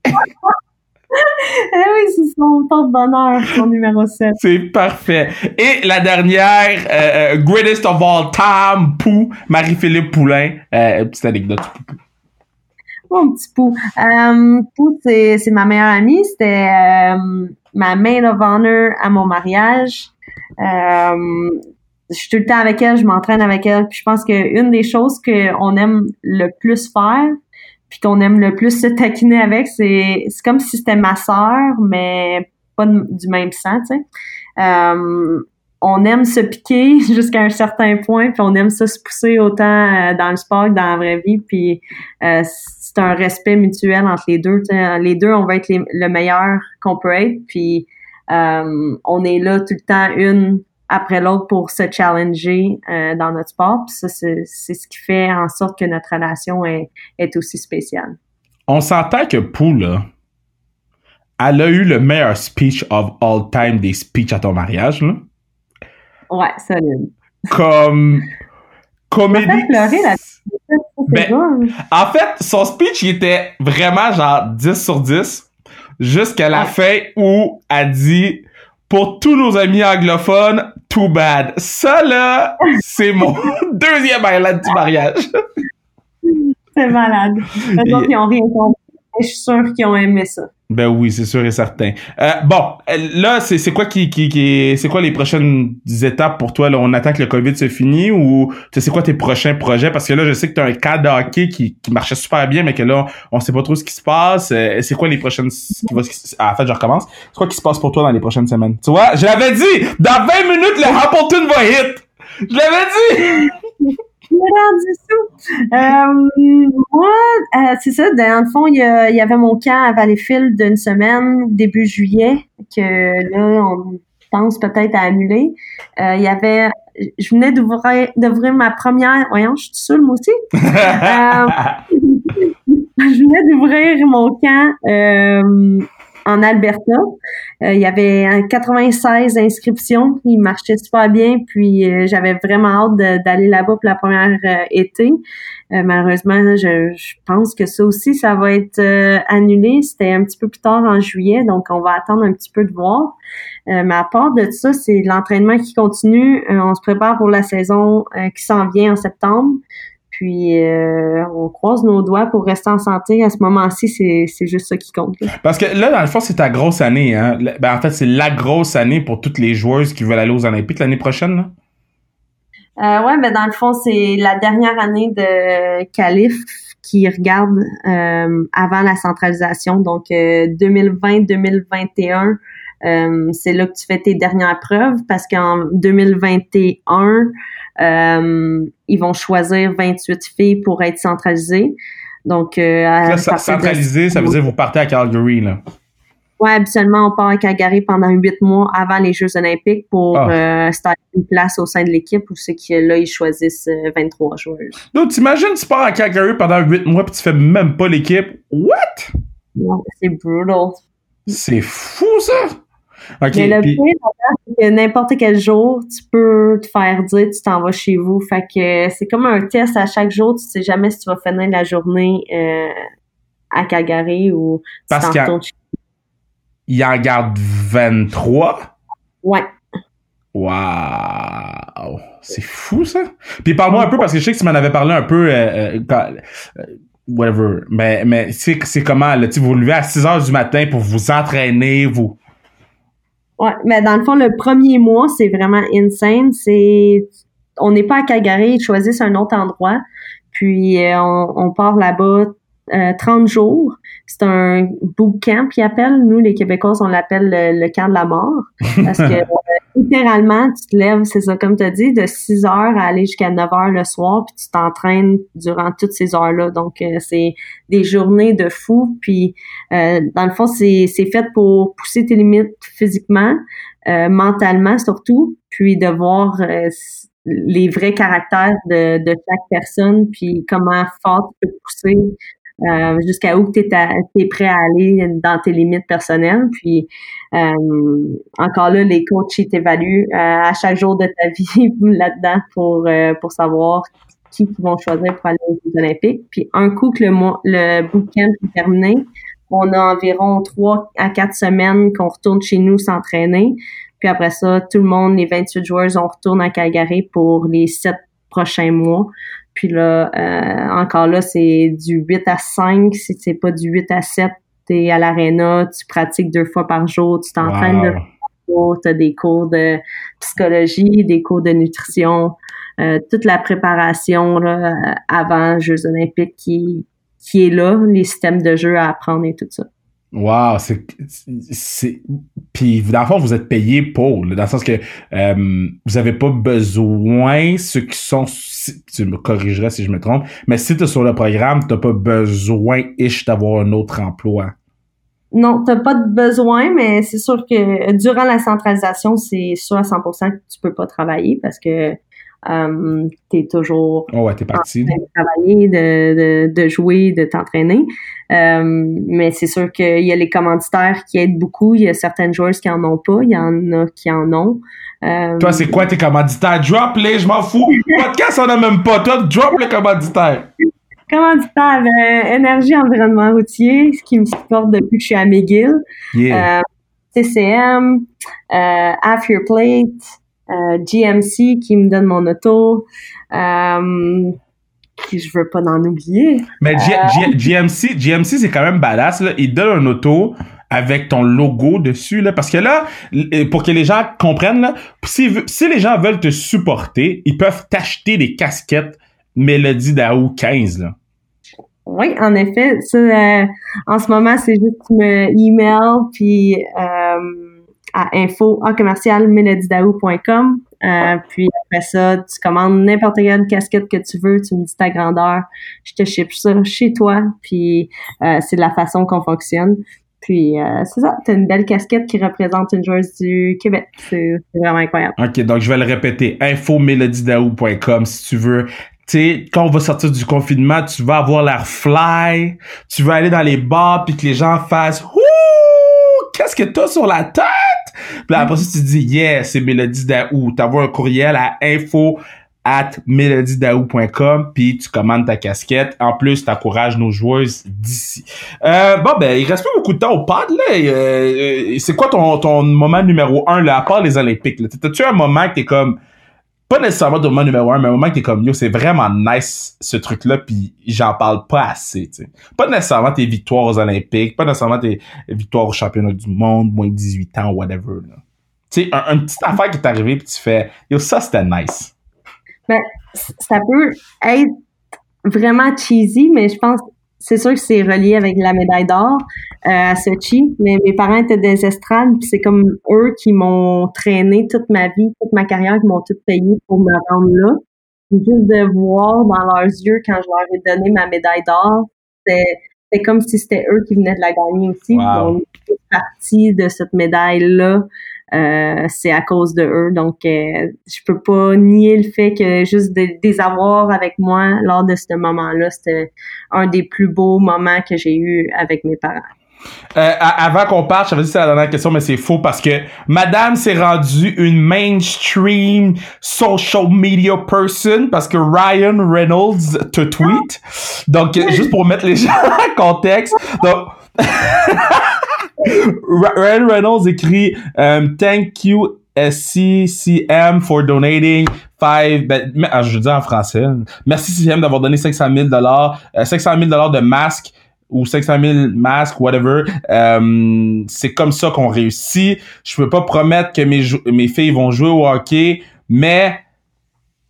Speaker 2: Eh oui, c'est son porte-bonheur, son numéro 7.
Speaker 1: C'est parfait. Et la dernière, euh, euh, greatest of all time, Pou, Marie-Philippe Poulain. Euh, petite anecdote.
Speaker 2: Mon petit Pou. Pou, c'est, ma meilleure amie. C'était euh, ma maid of honor à mon mariage. Je suis tout le temps avec elle, je m'entraîne avec elle. Puis je pense qu'une des choses qu'on aime le plus faire, puis qu'on aime le plus se taquiner avec, c'est, comme si c'était ma sœur, mais pas du même sang, tu sais. Euh, on aime se piquer jusqu'à un certain point, puis on aime ça se pousser autant euh, dans le sport que dans la vraie vie, puis euh, c'est un respect mutuel entre les deux. Les deux, on va être le meilleur qu'on peut être, puis euh, on est là tout le temps une après l'autre pour se challenger dans notre sport. Puis ça, c'est ce qui fait en sorte que notre relation est, est aussi spéciale.
Speaker 1: On s'entend que Poula, elle a eu le meilleur speech of all time des speeches à ton mariage, là.
Speaker 2: Ouais, solide.
Speaker 1: Comme comédie. pleurer la ben, en fait, son speech, il était vraiment genre 10 sur 10 jusqu'à la fin où elle dit pour tous nos amis anglophones, too bad. Ça, là, c'est mon deuxième highlight du mariage.
Speaker 2: C'est malade. Les autres, ils ont rien compris. Je suis sûre qu'ils ont aimé ça.
Speaker 1: Ben oui, c'est sûr et certain. Euh, bon, là, c'est, c'est quoi qui, qui, qui c'est quoi les prochaines étapes pour toi? Là? On attend que le COVID se finisse ou c'est quoi tes prochains projets? Parce que là, je sais que tu as un cas de hockey qui, qui marchait super bien, mais que là, on sait pas trop ce qui se passe. Euh, c'est quoi les prochaines... Qui va, ah, en fait, je recommence. C'est quoi qui se passe pour toi dans les prochaines semaines? Tu vois, je l'avais dit! Dans 20 minutes, le Hamilton va hit! Je l'avais dit!
Speaker 2: Euh, moi, euh, c'est ça. Dans le fond, il y, avait mon camp à Valleyfield d'une semaine, début juillet, que là, on pense peut-être à annuler. Euh, il y avait, je venais d'ouvrir, ma première, voyons, je suis seule, moi aussi. je venais d'ouvrir mon camp en Alberta. Euh, il y avait 96 inscriptions. Il marchait super bien. Puis euh, j'avais vraiment hâte d'aller là-bas pour la première euh, été. malheureusement, je, pense que ça aussi, ça va être annulé. C'était un petit peu plus tard en juillet, donc on va attendre un petit peu de voir. mais à part de ça, c'est l'entraînement qui continue. on se prépare pour la saison qui s'en vient en septembre. Puis euh, on croise nos doigts pour rester en santé. À ce moment-ci, c'est juste ça qui compte.
Speaker 1: Parce que là, dans le fond, c'est ta grosse année. Hein? Ben, en fait, c'est la grosse année pour toutes les joueuses qui veulent aller aux Olympiques l'année prochaine. Là?
Speaker 2: Euh, ouais, ben dans le fond, c'est la dernière année de Calif qui regarde euh, avant la centralisation. Donc 2020-2021, c'est là que tu fais tes dernières preuves parce qu'en 2021, euh, ils vont choisir 28 filles pour être centralisées. Donc,
Speaker 1: euh, centralisé, ça veut dire vous partez à Calgary, là.
Speaker 2: Oui, habituellement, on part à Calgary pendant huit mois avant les Jeux olympiques pour ah. euh, une place au sein de l'équipe où c'est que là, ils choisissent 23 joueuses.
Speaker 1: Donc, t'imagines, tu pars à Calgary pendant huit mois puis tu fais même pas l'équipe. What?
Speaker 2: c'est brutal.
Speaker 1: C'est fou, ça!
Speaker 2: Mais le pire, c'est que n'importe quel jour, tu peux te faire dire tu t'en vas chez vous. Fait que c'est comme un test à chaque jour. Tu sais jamais si tu vas finir la journée euh, à Calgary ou
Speaker 1: Parce qu'il y en garde 23?
Speaker 2: Ouais.
Speaker 1: Waouh! C'est fou, ça! Puis parle-moi un peu, parce que je sais que tu m'en avais parlé un peu... Euh, euh, whatever. Mais, mais c'est comment, là, vous vous levez à 6 heures du matin pour vous entraîner, vous
Speaker 2: Ouais, mais dans le fond, le premier mois, c'est vraiment insane. C'est, on n'est pas à Calgary, ils choisissent un autre endroit. Puis euh, on, on, part là-bas euh, 30 jours. C'est un bootcamp qu'ils appellent. Nous, les Québécois, on l'appelle le, camp de la mort. Parce que littéralement, tu te lèves, c'est ça, comme tu as dit, de 6 heures à aller jusqu'à 9 heures le soir, puis tu t'entraînes durant toutes ces heures-là. Donc, euh, c'est des journées de fou. Puis, euh, dans le fond, c'est fait pour pousser tes limites physiquement, mentalement surtout, puis de voir les vrais caractères de, de chaque personne, puis comment fort tu peux pousser euh, jusqu'à où tu es, prêt à aller dans tes limites personnelles. Puis euh, encore là, les coachs ils t'évaluent euh, à chaque jour de ta vie là-dedans pour pour savoir qui ils vont choisir pour aller aux Jeux Olympiques. Puis un coup que le le bootcamp est terminé, on a environ trois à quatre semaines qu'on retourne chez nous s'entraîner. Puis après ça, tout le monde, les 28 joueurs, on retourne à Calgary pour les sept prochains mois. Puis là, euh, encore là, c'est du 8 à 5, si c'est pas du 8 à 7, à l'aréna, tu pratiques deux fois par jour, tu t'entraînes deux fois par jour, t'as des cours de psychologie, des cours de nutrition, euh, toute la préparation avant Jeux olympiques qui, qui est là, les systèmes de jeu à apprendre et tout ça.
Speaker 1: Wow, c'est, c'est, puis dans le fond, vous êtes payé pour, dans le sens que euh, vous avez pas besoin, ceux qui sont, tu me corrigerais si je me trompe, mais si tu es sur le programme, t'as pas besoin, ish, d'avoir un autre emploi.
Speaker 2: Non, t'as pas de besoin, mais c'est sûr que durant la centralisation, c'est sûr à 100% que tu peux pas travailler parce que euh, t'es toujours
Speaker 1: oh ouais, t'es parti.
Speaker 2: de travailler, de, de, de jouer, de t'entraîner. Euh, mais c'est sûr qu'il y a les commanditaires qui aident beaucoup. Il y a certaines joueuses qui en ont pas. Il y en a qui en ont.
Speaker 1: Euh, Toi, c'est quoi tes commanditaires? Drop les, je m'en fous. Podcast, on a même pas. Toi, drop les commanditaires.
Speaker 2: Commanditaire, euh, Énergie Environnement Routier, ce qui me supporte depuis que je suis à McGill.
Speaker 1: Yeah.
Speaker 2: TCM, Half Your Plate, euh, GMC qui me donne mon auto. Euh, qui je veux pas en oublier.
Speaker 1: Mais GMC, GMC c'est quand même badass. Là. Il donne un auto avec ton logo dessus là parce que là pour que les gens comprennent là si, si les gens veulent te supporter ils peuvent t'acheter des casquettes Mélodie Daou 15 là
Speaker 2: oui, en effet. Ça, euh, en ce moment, c'est juste me email puis euh, à info en commercial euh, puis après ça, tu commandes n'importe quelle casquette que tu veux, tu me dis ta grandeur, je te ship ça chez toi, puis euh, c'est la façon qu'on fonctionne. Puis euh, c'est ça, t'as une belle casquette qui représente une joueuse du Québec. C'est vraiment incroyable.
Speaker 1: OK, donc je vais le répéter. info-mélodiedaou.com si tu veux tu quand on va sortir du confinement, tu vas avoir l'air fly, tu vas aller dans les bars puis que les gens fassent Ouh, qu'est-ce que t'as sur la tête? Puis après ça, tu te dis, yeah, c'est Mélodie Daou. T'envoies un courriel à info at mélodiedaou.com puis tu commandes ta casquette. En plus, t'encourages nos joueuses d'ici. Euh, bon, ben, il reste pas beaucoup de temps au pad, là. Euh, euh, c'est quoi ton, ton moment numéro un, là, à part les Olympiques? T'as-tu un moment que t'es comme, pas nécessairement de moment numéro un, mais un moment que t'es comme yo, c'est vraiment nice ce truc-là, puis j'en parle pas assez. sais. Pas nécessairement tes victoires aux Olympiques, pas nécessairement tes victoires au championnat du monde, moins de 18 ans, whatever. Tu sais, un, un petit affaire qui est arrivé, puis tu fais yo, ça c'était nice.
Speaker 2: Ben, ça peut être vraiment cheesy, mais je pense c'est sûr que c'est relié avec la médaille d'or euh, à Sochi, mais mes parents étaient des estrades, puis c'est comme eux qui m'ont traîné toute ma vie, toute ma carrière, qui m'ont tout payé pour me rendre là. Juste de voir dans leurs yeux quand je leur ai donné ma médaille d'or, c'était comme si c'était eux qui venaient de la gagner aussi.
Speaker 1: Wow.
Speaker 2: Donc, partie de cette médaille-là, euh, c'est à cause de eux. Donc, euh, je peux pas nier le fait que juste de, les avoir avec moi lors de ce moment-là, c'était un des plus beaux moments que j'ai eu avec mes parents.
Speaker 1: Euh, avant qu'on parte, je vais dire c'est la dernière question, mais c'est faux parce que Madame s'est rendue une mainstream social media person parce que Ryan Reynolds te tweet. Donc, juste pour mettre les gens en contexte. Donc, Ryan Reynolds écrit um, Thank you SCCM for donating five, ben, ah, je dire en français. Merci CCM d'avoir donné 500 000 dollars, 500 000 dollars de masques ou 500 000 masques, whatever. Um, c'est comme ça qu'on réussit. Je peux pas promettre que mes, mes filles vont jouer au hockey, mais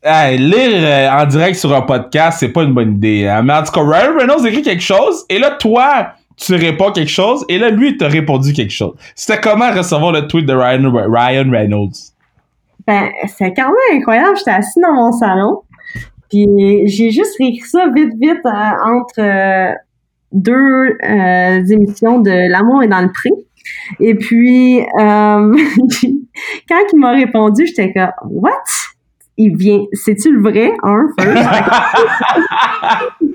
Speaker 1: lire euh, en direct sur un podcast, c'est pas une bonne idée. Hein? Mais en tout cas, Ryan Reynolds écrit quelque chose, et là, toi, tu réponds quelque chose et là, lui, il t'a répondu quelque chose. C'était comment recevoir le tweet de Ryan, Reynolds?
Speaker 2: Ben, c'est quand même incroyable. J'étais assis dans mon salon, puis j'ai juste réécrit ça vite, vite euh, entre euh, deux euh, émissions de L'amour est dans le pré. Et puis, quand il m'a répondu, j'étais comme « What? » il vient, c'est-tu le vrai, first?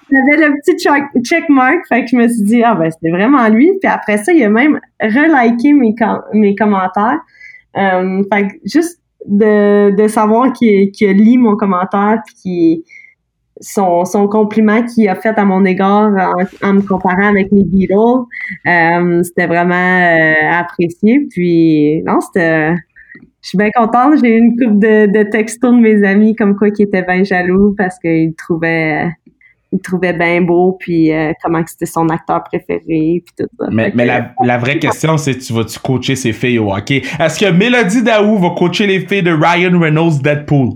Speaker 2: J'avais le petit check, mark, fait que je me suis dit, ah ben, c'était vraiment lui. Puis après ça, il a même reliké mes, mes commentaires. Euh, fait que juste de, de savoir qu'il a lu mon commentaire, puis son, son compliment qu'il a fait à mon égard en, me comparant avec les Beatles, euh, c'était vraiment euh, apprécié. Puis, non, c'était je suis bien contente. J'ai eu une coupe de, de textos de mes amis comme quoi qui étaient bien jaloux parce qu'ils trouvaient il trouvait bien beau puis euh, comment c'était son acteur préféré puis tout ça.
Speaker 1: Mais, mais la, la, vraie question c'est tu vas-tu coacher ces filles au hockey? Est-ce que Mélodie Daou va coacher les filles de Ryan Reynolds Deadpool?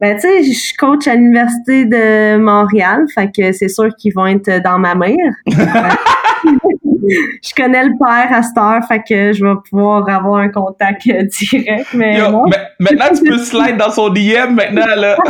Speaker 2: Ben tu sais, je coach à l'université de Montréal, fait que c'est sûr qu'ils vont être dans ma mère. je connais le père à cette heure, fait que je vais pouvoir avoir un contact euh, direct. Mais,
Speaker 1: Yo, maintenant, tu peux slide dans son DM maintenant, là.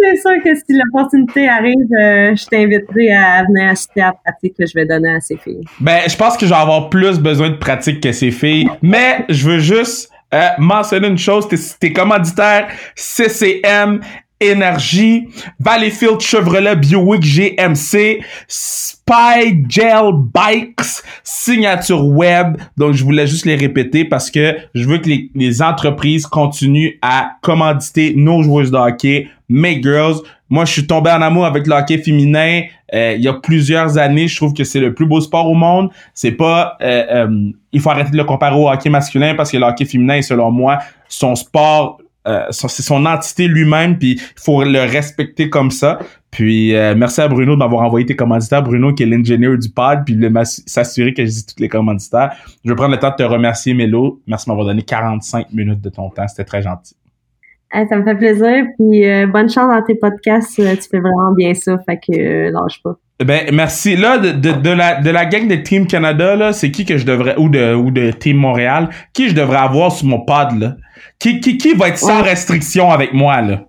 Speaker 2: c'est sûr que si l'opportunité arrive, euh, je t'inviterai à venir assister à la pratique que je vais donner à ces filles.
Speaker 1: Ben, je pense que je vais avoir plus besoin de pratique que ces filles. Mais je veux juste euh, mentionner une chose. T'es, t'es commanditaire CCM, Énergie, Valleyfield Chevrolet Buick GMC, Spy Gel Bikes, Signature Web. Donc, je voulais juste les répéter parce que je veux que les, les entreprises continuent à commanditer nos joueuses de hockey, mes girls. Moi, je suis tombé en amour avec le hockey féminin euh, il y a plusieurs années. Je trouve que c'est le plus beau sport au monde. C'est pas... euh, euh, il faut arrêter de le comparer au hockey masculin parce que le hockey féminin selon moi, son sport... euh, c'est son entité lui-même, puis il faut le respecter comme ça. Puis euh, merci à Bruno de m'avoir envoyé tes commanditaires. Bruno qui est l'ingénieur du pod, puis de s'assurer que je dis tous les commanditaires. Je vais prendre le temps de te remercier, Mélo. Merci de m'avoir donné 45 minutes de ton temps. C'était très gentil.
Speaker 2: Hey, ça me fait plaisir, puis euh, bonne chance dans tes podcasts. euh, tu fais vraiment bien ça, fait que euh, lâche pas.
Speaker 1: Ben merci. Là, de, de, de la de la gang de Team Canada, là, c'est qui que je devrais ou de ou de Team Montréal, qui je devrais avoir sur mon pod là? Qui, qui, qui va être sans
Speaker 2: Ouais.
Speaker 1: restriction avec moi là?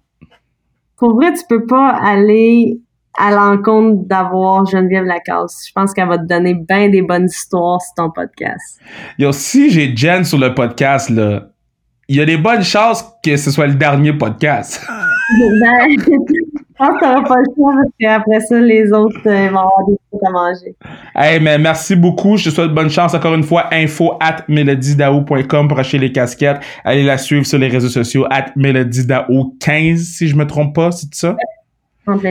Speaker 2: Pour vrai, tu peux pas aller à l'encontre d'avoir Geneviève Lacasse. Je pense qu'elle va te donner bien des bonnes histoires sur ton podcast.
Speaker 1: Yo, si j'ai Jen sur le podcast là, il y a des bonnes chances que ce soit le dernier podcast.
Speaker 2: Ben, pense que t'auras pas le choix parce qu'après ça, les autres euh, vont avoir des trucs à manger.
Speaker 1: Hey, mais merci beaucoup. Je te souhaite bonne chance encore une fois. Info at melodydao.com pour acheter les casquettes. Allez la suivre sur les réseaux sociaux at melodydao15 si je me trompe pas, c'est ça?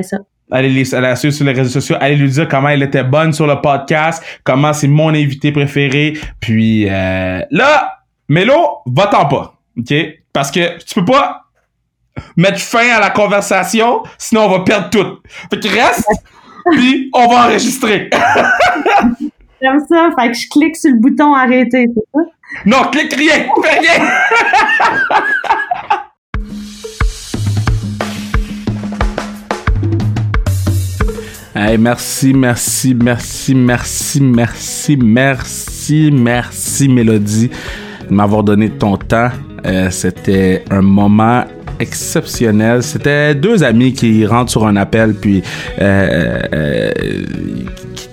Speaker 2: Ça.
Speaker 1: Allez les, allez la suivre sur les réseaux sociaux. Allez lui dire comment elle était bonne sur le podcast, comment c'est mon invité préféré. Puis euh, là, Mélo, va-t'en pas, ok? Parce que tu peux pas mettre fin à la conversation, sinon on va perdre tout. Fait que reste, puis on va enregistrer.
Speaker 2: J'aime ça, fait que je clique sur le bouton arrêter, c'est ça?
Speaker 1: Non, clique rien, fais rien. Hey, merci, merci, merci, merci, merci, merci, merci, Mélodie, de m'avoir donné ton temps. Euh, C'était un moment exceptionnel. C'était deux amis qui rentrent sur un appel puis euh, euh,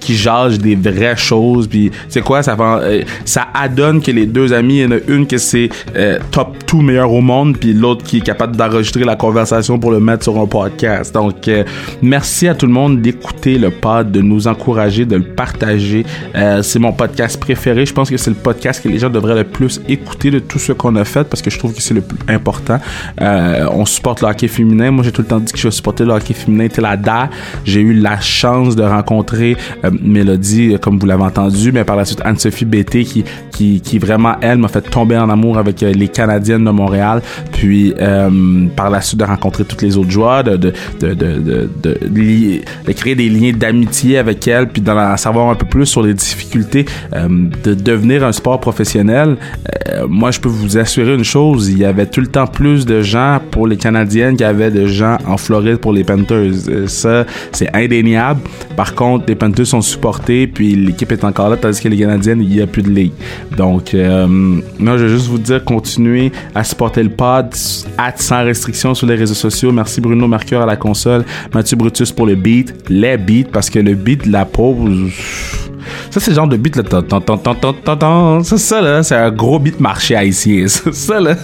Speaker 1: qui, jasent des vraies choses puis c'est quoi ça euh, ça adonne que les deux amis il y en a une que c'est euh, top 2 meilleur au monde puis l'autre qui est capable d'enregistrer la conversation pour le mettre sur un podcast. Donc euh, merci à tout le monde d'écouter le pod, de nous encourager, de le partager. Euh, c'est mon podcast préféré. Je pense que c'est le podcast que les gens devraient le plus écouter de tout ce qu'on a fait parce que je trouve que c'est le plus important. Euh, on supporte le hockey féminin. Moi, j'ai tout le temps dit que je supportais le hockey féminin tel la date. J'ai eu la chance de rencontrer euh, Mélodie, euh, comme vous l'avez entendu, mais par la suite Anne-Sophie Bété qui, qui, qui vraiment, elle, m'a fait tomber en amour avec euh, les Canadiennes de Montréal. Puis, euh, par la suite de rencontrer toutes les autres joueurs, de, de, de, de, créer des liens d'amitié avec elle, puis d'en savoir un peu plus sur les difficultés de devenir un sport professionnel. Moi, je peux vous assurer une chose, il y avait tout le temps plus de gens pour les Canadiennes qu'il y avait de gens en Floride pour les Panthers. Ça, c'est indéniable. Par contre, les Panthers sont supportés, puis l'équipe est encore là, tandis que les Canadiennes, il n'y a plus de ligue. Donc, euh, moi, je veux juste vous dire, continuez à supporter le pod, at sans restriction sur les réseaux sociaux. Merci Bruno Mercure à la console, Mathieu Brutus pour le beat, les beats, parce que le beat, la pause... Ça, c'est le genre de beat, là. Tan, tan, tan. Ça, là, c'est un gros beat marché haïtien. Ça, là.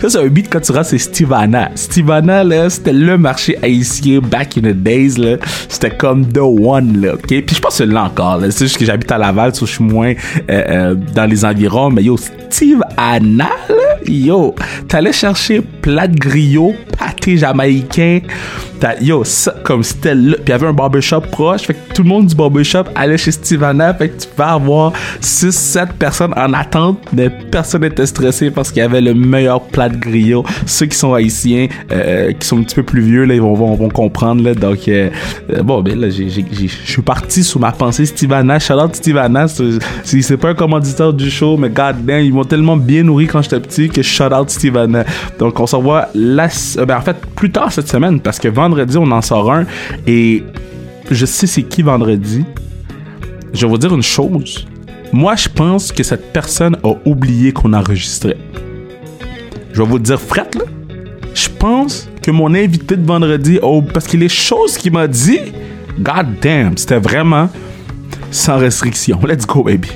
Speaker 1: Ça, c'est un beat quand tu c'est Stivana. Stivana, là, c'était le marché haïtien back in the days, là. C'était comme the one, là, ok? Puis je pense que là encore. C'est juste que j'habite à Laval, so je suis moins euh, euh, dans les environs. Mais yo, Steve Anna, là, yo, t'allais chercher plat de griot, pâté jamaïcain. Yo, ça, comme c'était là. Puis il y avait un barbershop proche. Fait que tout le monde du barbershop allait chez Steve Anna. Fait que tu peux avoir 6-7 personnes en attente, mais personne n'était stressé parce qu'il y avait le meilleur plat de griot. Ceux qui sont haïtiens, euh, qui sont un petit peu plus vieux, là, ils vont, vont, vont comprendre. Là, donc, euh, euh, bon, ben là, je suis parti sous ma pensée Steve Anna. Shout out Steve Anna. C'est pas un commanditaire du show, mais god damn, ils m'ont tellement bien nourri quand j'étais petit que shout out Steve Anna. Donc, on se revoit la, euh, ben, en fait, plus tard cette semaine parce que vendredi, on en sort un et je sais c'est qui vendredi. je vais vous dire une chose. Moi, je pense que cette personne a oublié qu'on enregistrait. Je vais vous dire fret, là. Je pense que mon invité de vendredi, oh, parce que les choses qu'il m'a dit, god damn, c'était vraiment sans restriction. Let's go, baby.